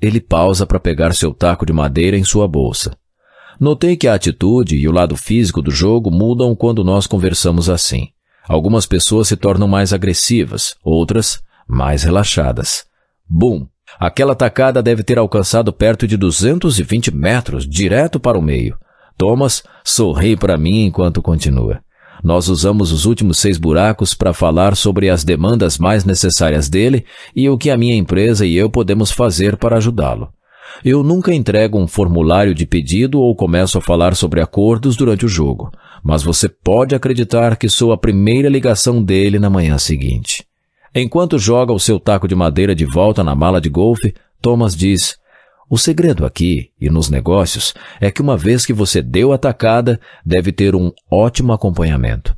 Ele pausa para pegar seu taco de madeira em sua bolsa. Notei que a atitude e o lado físico do jogo mudam quando nós conversamos assim. Algumas pessoas se tornam mais agressivas, outras mais relaxadas. Bum! Aquela tacada deve ter alcançado perto de 220 metros, direto para o meio. Thomas sorri para mim enquanto continua. Nós usamos os últimos seis buracos para falar sobre as demandas mais necessárias dele e o que a minha empresa e eu podemos fazer para ajudá-lo. Eu nunca entrego um formulário de pedido ou começo a falar sobre acordos durante o jogo, mas você pode acreditar que sou a primeira ligação dele na manhã seguinte. Enquanto joga o seu taco de madeira de volta na mala de golfe, Thomas diz: O segredo aqui e nos negócios é que uma vez que você deu a tacada, deve ter um ótimo acompanhamento.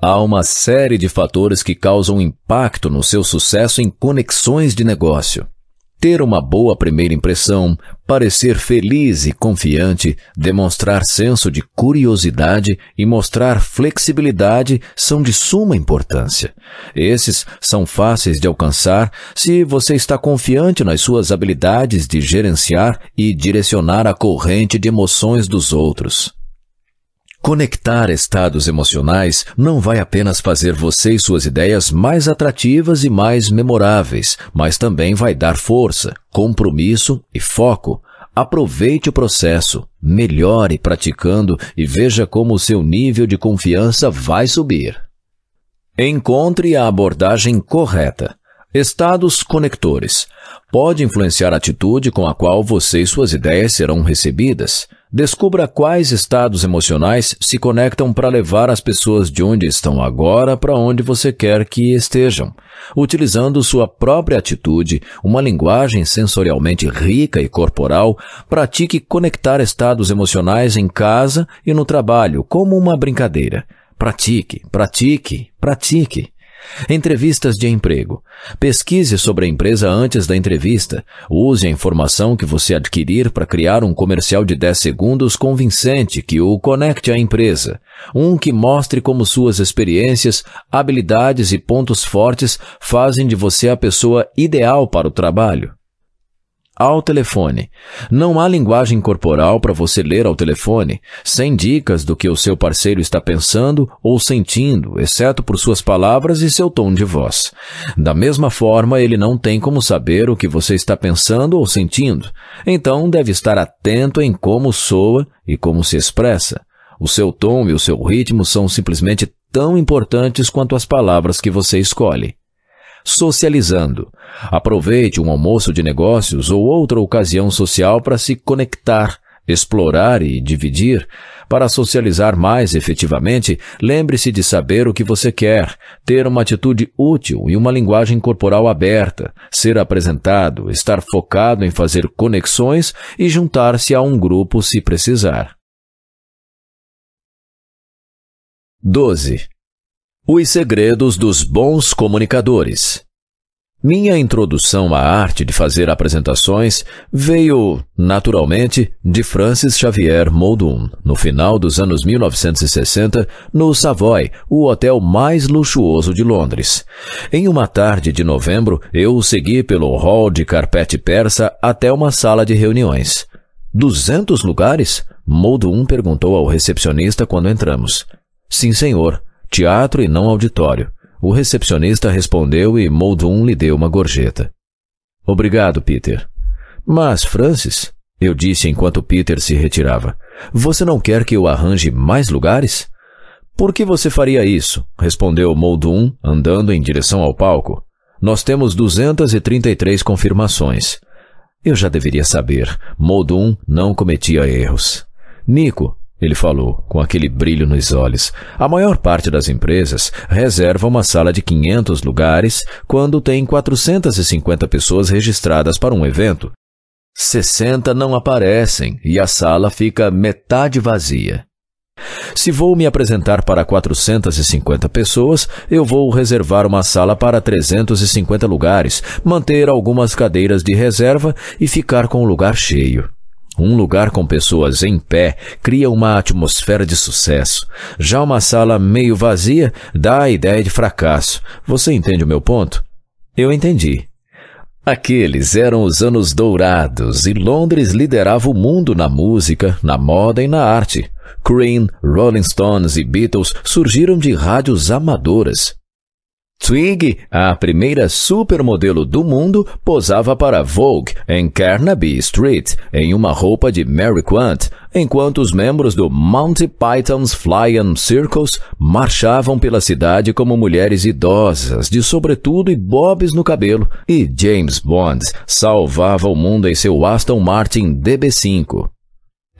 Há uma série de fatores que causam impacto no seu sucesso em conexões de negócio. Ter uma boa primeira impressão, parecer feliz e confiante, demonstrar senso de curiosidade e mostrar flexibilidade são de suma importância. Esses são fáceis de alcançar se você está confiante nas suas habilidades de gerenciar e direcionar a corrente de emoções dos outros. Conectar estados emocionais não vai apenas fazer você e suas ideias mais atrativas e mais memoráveis, mas também vai dar força, compromisso e foco. Aproveite o processo, melhore praticando e veja como o seu nível de confiança vai subir. Encontre a abordagem correta. Estados conectores. Pode influenciar a atitude com a qual você e suas ideias serão recebidas. Descubra quais estados emocionais se conectam para levar as pessoas de onde estão agora para onde você quer que estejam. Utilizando sua própria atitude, uma linguagem sensorialmente rica e corporal, pratique conectar estados emocionais em casa e no trabalho como uma brincadeira. Pratique, pratique, pratique. Entrevistas de emprego. Pesquise sobre a empresa antes da entrevista. Use a informação que você adquirir para criar um comercial de 10 segundos convincente que o conecte à empresa. Um que mostre como suas experiências, habilidades e pontos fortes fazem de você a pessoa ideal para o trabalho ao telefone. Não há linguagem corporal para você ler ao telefone, sem dicas do que o seu parceiro está pensando ou sentindo, exceto por suas palavras e seu tom de voz. Da mesma forma, ele não tem como saber o que você está pensando ou sentindo, então deve estar atento em como soa e como se expressa. O seu tom e o seu ritmo são simplesmente tão importantes quanto as palavras que você escolhe socializando. Aproveite um almoço de negócios ou outra ocasião social para se conectar, explorar e dividir. Para socializar mais efetivamente, lembre-se de saber o que você quer, ter uma atitude útil e uma linguagem corporal aberta, ser apresentado, estar focado em fazer conexões e juntar-se a um grupo se precisar. 12. Os segredos dos bons comunicadores. Minha introdução à arte de fazer apresentações veio, naturalmente, de Francis Xavier Muldoon, no final dos anos 1960, no Savoy, o hotel mais luxuoso de Londres. Em uma tarde de novembro, eu o segui pelo hall de carpete persa até uma sala de reuniões. Duzentos lugares? Muldoon perguntou ao recepcionista quando entramos. Sim, senhor teatro e não auditório. O recepcionista respondeu e Muldoon lhe deu uma gorjeta. Obrigado, Peter. Mas, Francis, eu disse enquanto Peter se retirava, você não quer que eu arranje mais lugares? Por que você faria isso? respondeu Muldoon, andando em direção ao palco. Nós temos 233 confirmações. Eu já deveria saber. Muldoon não cometia erros. Nico, ele falou, com aquele brilho nos olhos. A maior parte das empresas reserva uma sala de 500 lugares quando tem 450 pessoas registradas para um evento. 60 não aparecem e a sala fica metade vazia. Se vou me apresentar para 450 pessoas, eu vou reservar uma sala para 350 lugares, manter algumas cadeiras de reserva e ficar com o lugar cheio. Um lugar com pessoas em pé cria uma atmosfera de sucesso. Já uma sala meio vazia dá a ideia de fracasso. Você entende o meu ponto? Eu entendi. Aqueles eram os anos dourados e Londres liderava o mundo na música, na moda e na arte. Cream, Rolling Stones e Beatles surgiram de rádios amadoras. Twig, a primeira supermodelo do mundo, posava para Vogue em Carnaby Street, em uma roupa de Mary Quant, enquanto os membros do Monty Python's Flying Circus marchavam pela cidade como mulheres idosas, de sobretudo e bobs no cabelo, e James Bond salvava o mundo em seu Aston Martin DB5.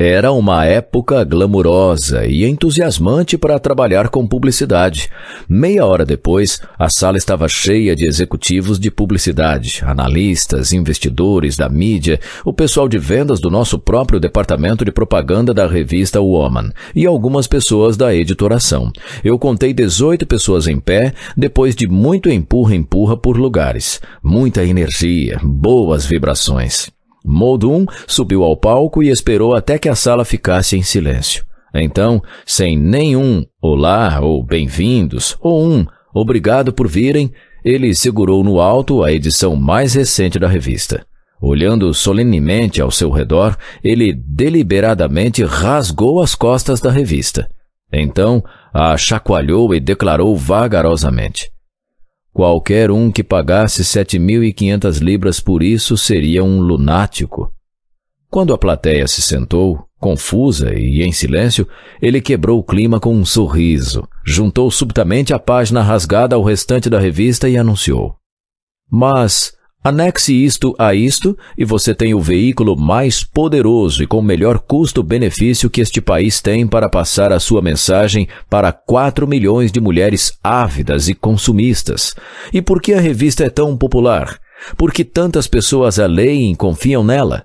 Era uma época glamurosa e entusiasmante para trabalhar com publicidade. Meia hora depois, a sala estava cheia de executivos de publicidade, analistas, investidores da mídia, o pessoal de vendas do nosso próprio departamento de propaganda da revista Woman e algumas pessoas da editoração. Eu contei 18 pessoas em pé depois de muito empurra-empurra por lugares. Muita energia, boas vibrações. Muldoon subiu ao palco e esperou até que a sala ficasse em silêncio. Então, sem nenhum olá ou bem-vindos ou um obrigado por virem, ele segurou no alto a edição mais recente da revista. Olhando solenemente ao seu redor, ele deliberadamente rasgou as costas da revista. Então, a chacoalhou e declarou vagarosamente: Qualquer um que pagasse 7.500 libras por isso seria um lunático. Quando a plateia se sentou, confusa e em silêncio, ele quebrou o clima com um sorriso, juntou subitamente a página rasgada ao restante da revista e anunciou. Mas Anexe isto a isto e você tem o veículo mais poderoso e com melhor custo-benefício que este país tem para passar a sua mensagem para 4 milhões de mulheres ávidas e consumistas. E por que a revista é tão popular? Por que tantas pessoas a leem e confiam nela?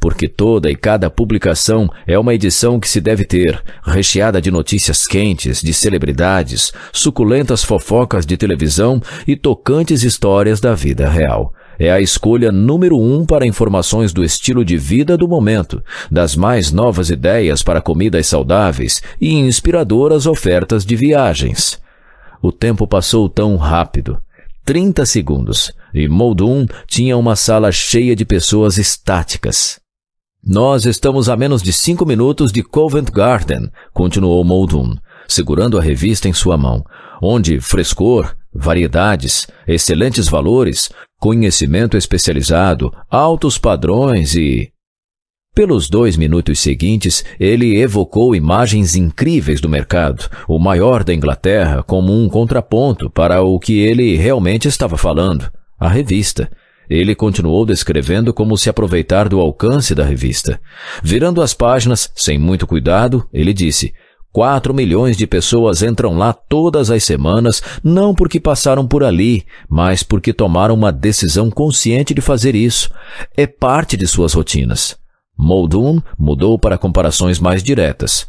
Porque toda e cada publicação é uma edição que se deve ter, recheada de notícias quentes, de celebridades, suculentas fofocas de televisão e tocantes histórias da vida real é a escolha número um para informações do estilo de vida do momento, das mais novas ideias para comidas saudáveis e inspiradoras ofertas de viagens. O tempo passou tão rápido. 30 segundos, e Muldoon tinha uma sala cheia de pessoas estáticas. Nós estamos a menos de cinco minutos de Covent Garden, continuou Muldoon, segurando a revista em sua mão, onde frescor, variedades, excelentes valores, conhecimento especializado, altos padrões e. Pelos dois minutos seguintes, ele evocou imagens incríveis do mercado, o maior da Inglaterra, como um contraponto para o que ele realmente estava falando, a revista. Ele continuou descrevendo como se aproveitar do alcance da revista. Virando as páginas, sem muito cuidado, ele disse: Quatro milhões de pessoas entram lá todas as semanas, não porque passaram por ali, mas porque tomaram uma decisão consciente de fazer isso. É parte de suas rotinas. Muldoon mudou para comparações mais diretas.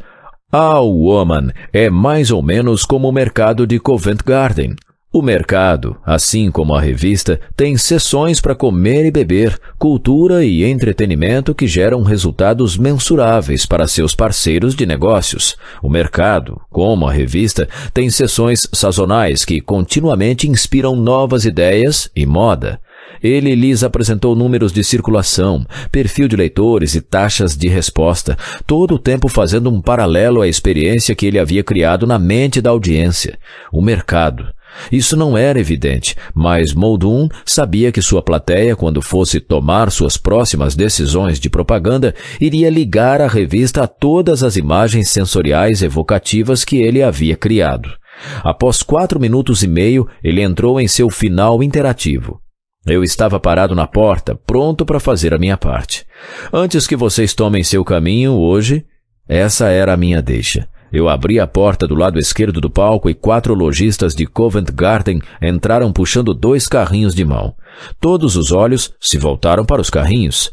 A Woman é mais ou menos como o mercado de Covent Garden. O mercado, assim como a revista, tem sessões para comer e beber, cultura e entretenimento que geram resultados mensuráveis para seus parceiros de negócios. O mercado, como a revista, tem sessões sazonais que continuamente inspiram novas ideias e moda. Ele lhes apresentou números de circulação, perfil de leitores e taxas de resposta, todo o tempo fazendo um paralelo à experiência que ele havia criado na mente da audiência. O mercado, isso não era evidente, mas Muldoon sabia que sua plateia, quando fosse tomar suas próximas decisões de propaganda, iria ligar a revista a todas as imagens sensoriais evocativas que ele havia criado. Após quatro minutos e meio, ele entrou em seu final interativo. Eu estava parado na porta, pronto para fazer a minha parte. Antes que vocês tomem seu caminho hoje, essa era a minha deixa. Eu abri a porta do lado esquerdo do palco e quatro lojistas de Covent Garden entraram puxando dois carrinhos de mão. Todos os olhos se voltaram para os carrinhos.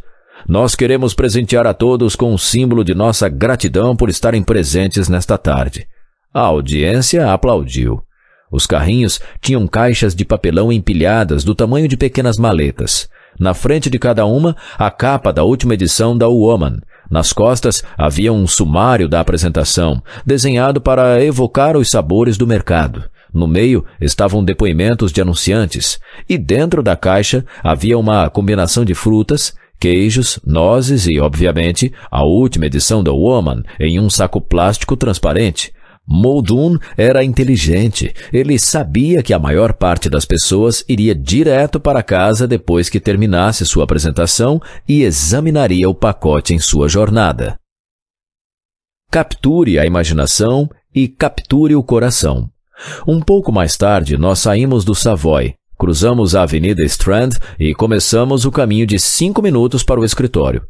Nós queremos presentear a todos com um símbolo de nossa gratidão por estarem presentes nesta tarde. A audiência aplaudiu. Os carrinhos tinham caixas de papelão empilhadas do tamanho de pequenas maletas. Na frente de cada uma, a capa da última edição da Woman, nas costas havia um sumário da apresentação, desenhado para evocar os sabores do mercado. No meio estavam depoimentos de anunciantes, e dentro da caixa havia uma combinação de frutas, queijos, nozes e, obviamente, a última edição da Woman em um saco plástico transparente. Muldoon era inteligente. Ele sabia que a maior parte das pessoas iria direto para casa depois que terminasse sua apresentação e examinaria o pacote em sua jornada. Capture a imaginação e capture o coração. Um pouco mais tarde, nós saímos do Savoy, cruzamos a Avenida Strand e começamos o caminho de cinco minutos para o escritório.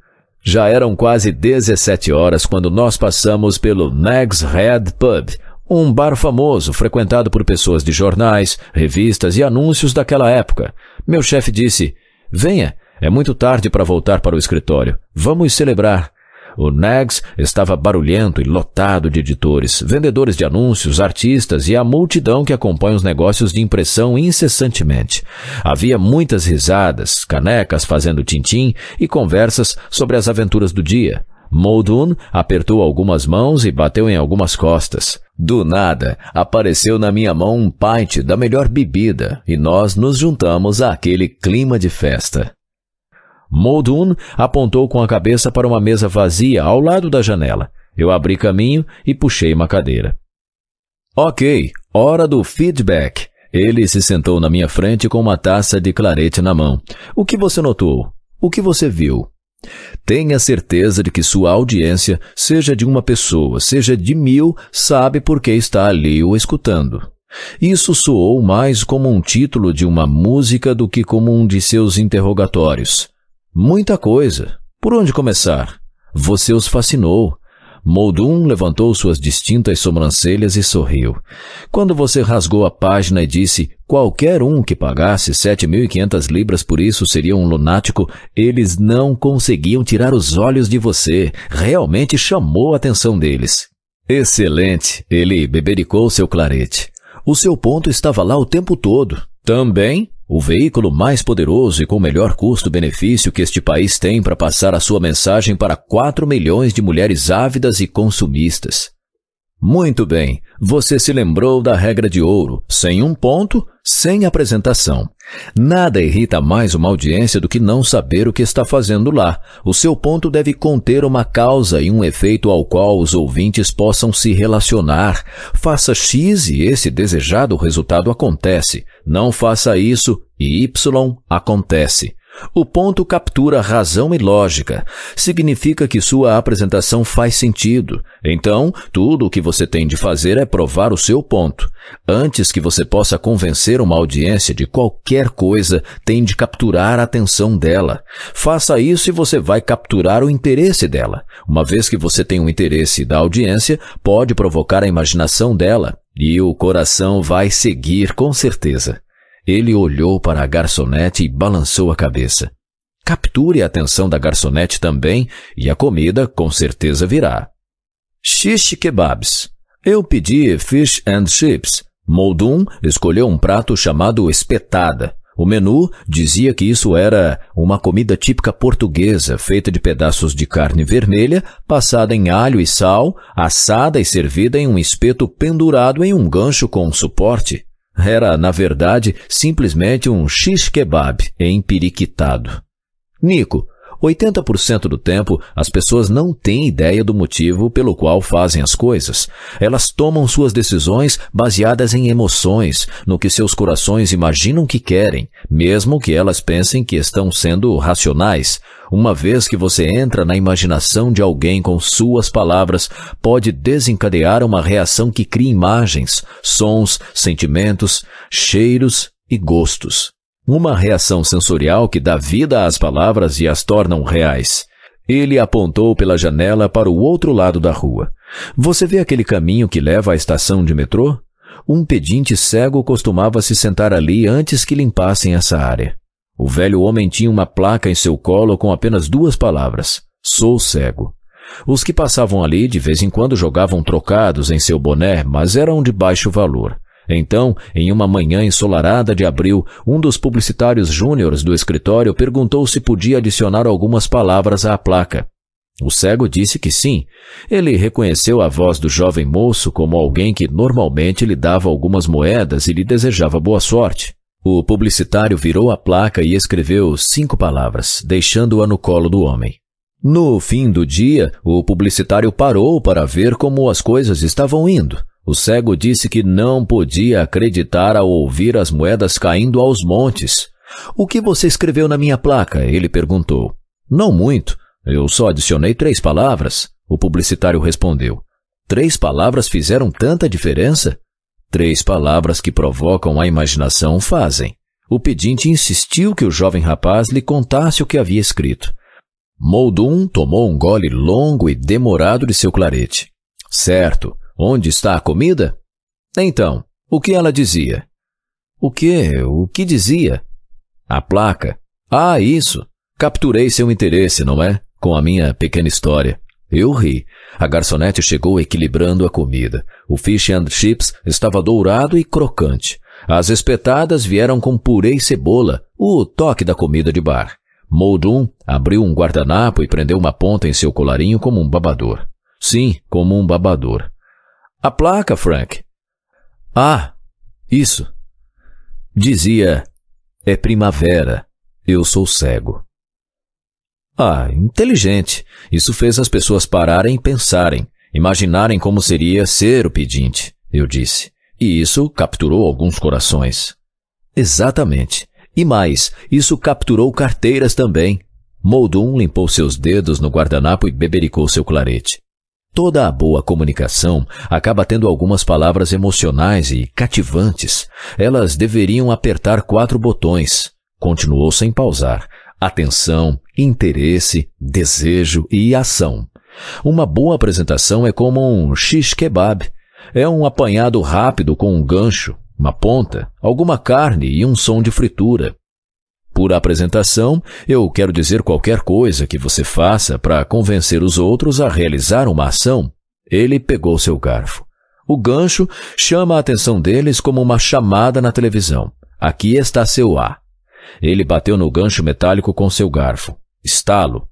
Já eram quase 17 horas quando nós passamos pelo Nag's Head Pub, um bar famoso frequentado por pessoas de jornais, revistas e anúncios daquela época. Meu chefe disse: Venha, é muito tarde para voltar para o escritório. Vamos celebrar. O Nags estava barulhento e lotado de editores, vendedores de anúncios, artistas e a multidão que acompanha os negócios de impressão incessantemente. Havia muitas risadas, canecas fazendo tintim e conversas sobre as aventuras do dia. Muldoon apertou algumas mãos e bateu em algumas costas. Do nada, apareceu na minha mão um pint da melhor bebida e nós nos juntamos àquele clima de festa. Muldoon apontou com a cabeça para uma mesa vazia ao lado da janela. Eu abri caminho e puxei uma cadeira. Ok, hora do feedback. Ele se sentou na minha frente com uma taça de clarete na mão. O que você notou? O que você viu? Tenha certeza de que sua audiência, seja de uma pessoa, seja de mil, sabe por que está ali o escutando. Isso soou mais como um título de uma música do que como um de seus interrogatórios. Muita coisa. Por onde começar? Você os fascinou. Moldum levantou suas distintas sobrancelhas e sorriu. Quando você rasgou a página e disse qualquer um que pagasse 7.500 libras por isso seria um lunático, eles não conseguiam tirar os olhos de você. Realmente chamou a atenção deles. Excelente! Ele bebericou seu clarete. O seu ponto estava lá o tempo todo. Também o veículo mais poderoso e com melhor custo-benefício que este país tem para passar a sua mensagem para 4 milhões de mulheres ávidas e consumistas. Muito bem, você se lembrou da regra de ouro: sem um ponto, sem apresentação. Nada irrita mais uma audiência do que não saber o que está fazendo lá. O seu ponto deve conter uma causa e um efeito ao qual os ouvintes possam se relacionar. Faça X e esse desejado resultado acontece. Não faça isso e Y acontece. O ponto captura razão e lógica. Significa que sua apresentação faz sentido. Então, tudo o que você tem de fazer é provar o seu ponto. Antes que você possa convencer uma audiência de qualquer coisa, tem de capturar a atenção dela. Faça isso e você vai capturar o interesse dela. Uma vez que você tem o interesse da audiência, pode provocar a imaginação dela. E o coração vai seguir com certeza. Ele olhou para a garçonete e balançou a cabeça. Capture a atenção da garçonete também e a comida com certeza virá. Shish kebabs. Eu pedi fish and chips. Moldum escolheu um prato chamado espetada. O menu dizia que isso era uma comida típica portuguesa, feita de pedaços de carne vermelha, passada em alho e sal, assada e servida em um espeto pendurado em um gancho com um suporte. Era, na verdade, simplesmente um shish-kebab empiriquitado. Nico, 80% do tempo, as pessoas não têm ideia do motivo pelo qual fazem as coisas. Elas tomam suas decisões baseadas em emoções, no que seus corações imaginam que querem, mesmo que elas pensem que estão sendo racionais. Uma vez que você entra na imaginação de alguém com suas palavras, pode desencadear uma reação que cria imagens, sons, sentimentos, cheiros e gostos. Uma reação sensorial que dá vida às palavras e as tornam reais. Ele apontou pela janela para o outro lado da rua. Você vê aquele caminho que leva à estação de metrô? Um pedinte cego costumava se sentar ali antes que limpassem essa área. O velho homem tinha uma placa em seu colo com apenas duas palavras: Sou cego. Os que passavam ali de vez em quando jogavam trocados em seu boné, mas eram de baixo valor. Então, em uma manhã ensolarada de abril, um dos publicitários júniores do escritório perguntou se podia adicionar algumas palavras à placa. O cego disse que sim. Ele reconheceu a voz do jovem moço como alguém que normalmente lhe dava algumas moedas e lhe desejava boa sorte. O publicitário virou a placa e escreveu cinco palavras, deixando-a no colo do homem. No fim do dia, o publicitário parou para ver como as coisas estavam indo. O cego disse que não podia acreditar ao ouvir as moedas caindo aos montes. O que você escreveu na minha placa? Ele perguntou. Não muito. Eu só adicionei três palavras. O publicitário respondeu. Três palavras fizeram tanta diferença? Três palavras que provocam a imaginação fazem. O pedinte insistiu que o jovem rapaz lhe contasse o que havia escrito. Moldum tomou um gole longo e demorado de seu clarete. Certo. Onde está a comida? Então, o que ela dizia? O que? O que dizia? A placa. Ah, isso. Capturei seu interesse, não é? Com a minha pequena história. Eu ri. A garçonete chegou equilibrando a comida. O fish and chips estava dourado e crocante. As espetadas vieram com purê e cebola, o toque da comida de bar. Moldum abriu um guardanapo e prendeu uma ponta em seu colarinho como um babador. Sim, como um babador. A placa, Frank. Ah, isso. Dizia: É primavera. Eu sou cego. Ah, inteligente. Isso fez as pessoas pararem e pensarem, imaginarem como seria ser o pedinte, eu disse. E isso capturou alguns corações. Exatamente. E mais, isso capturou carteiras também. Moldum limpou seus dedos no guardanapo e bebericou seu clarete. Toda a boa comunicação acaba tendo algumas palavras emocionais e cativantes. Elas deveriam apertar quatro botões. Continuou sem pausar. Atenção, interesse, desejo e ação. Uma boa apresentação é como um shish kebab. É um apanhado rápido com um gancho, uma ponta, alguma carne e um som de fritura. Por apresentação, eu quero dizer qualquer coisa que você faça para convencer os outros a realizar uma ação. Ele pegou seu garfo. O gancho chama a atenção deles como uma chamada na televisão. Aqui está seu A. Ele bateu no gancho metálico com seu garfo. Estalo.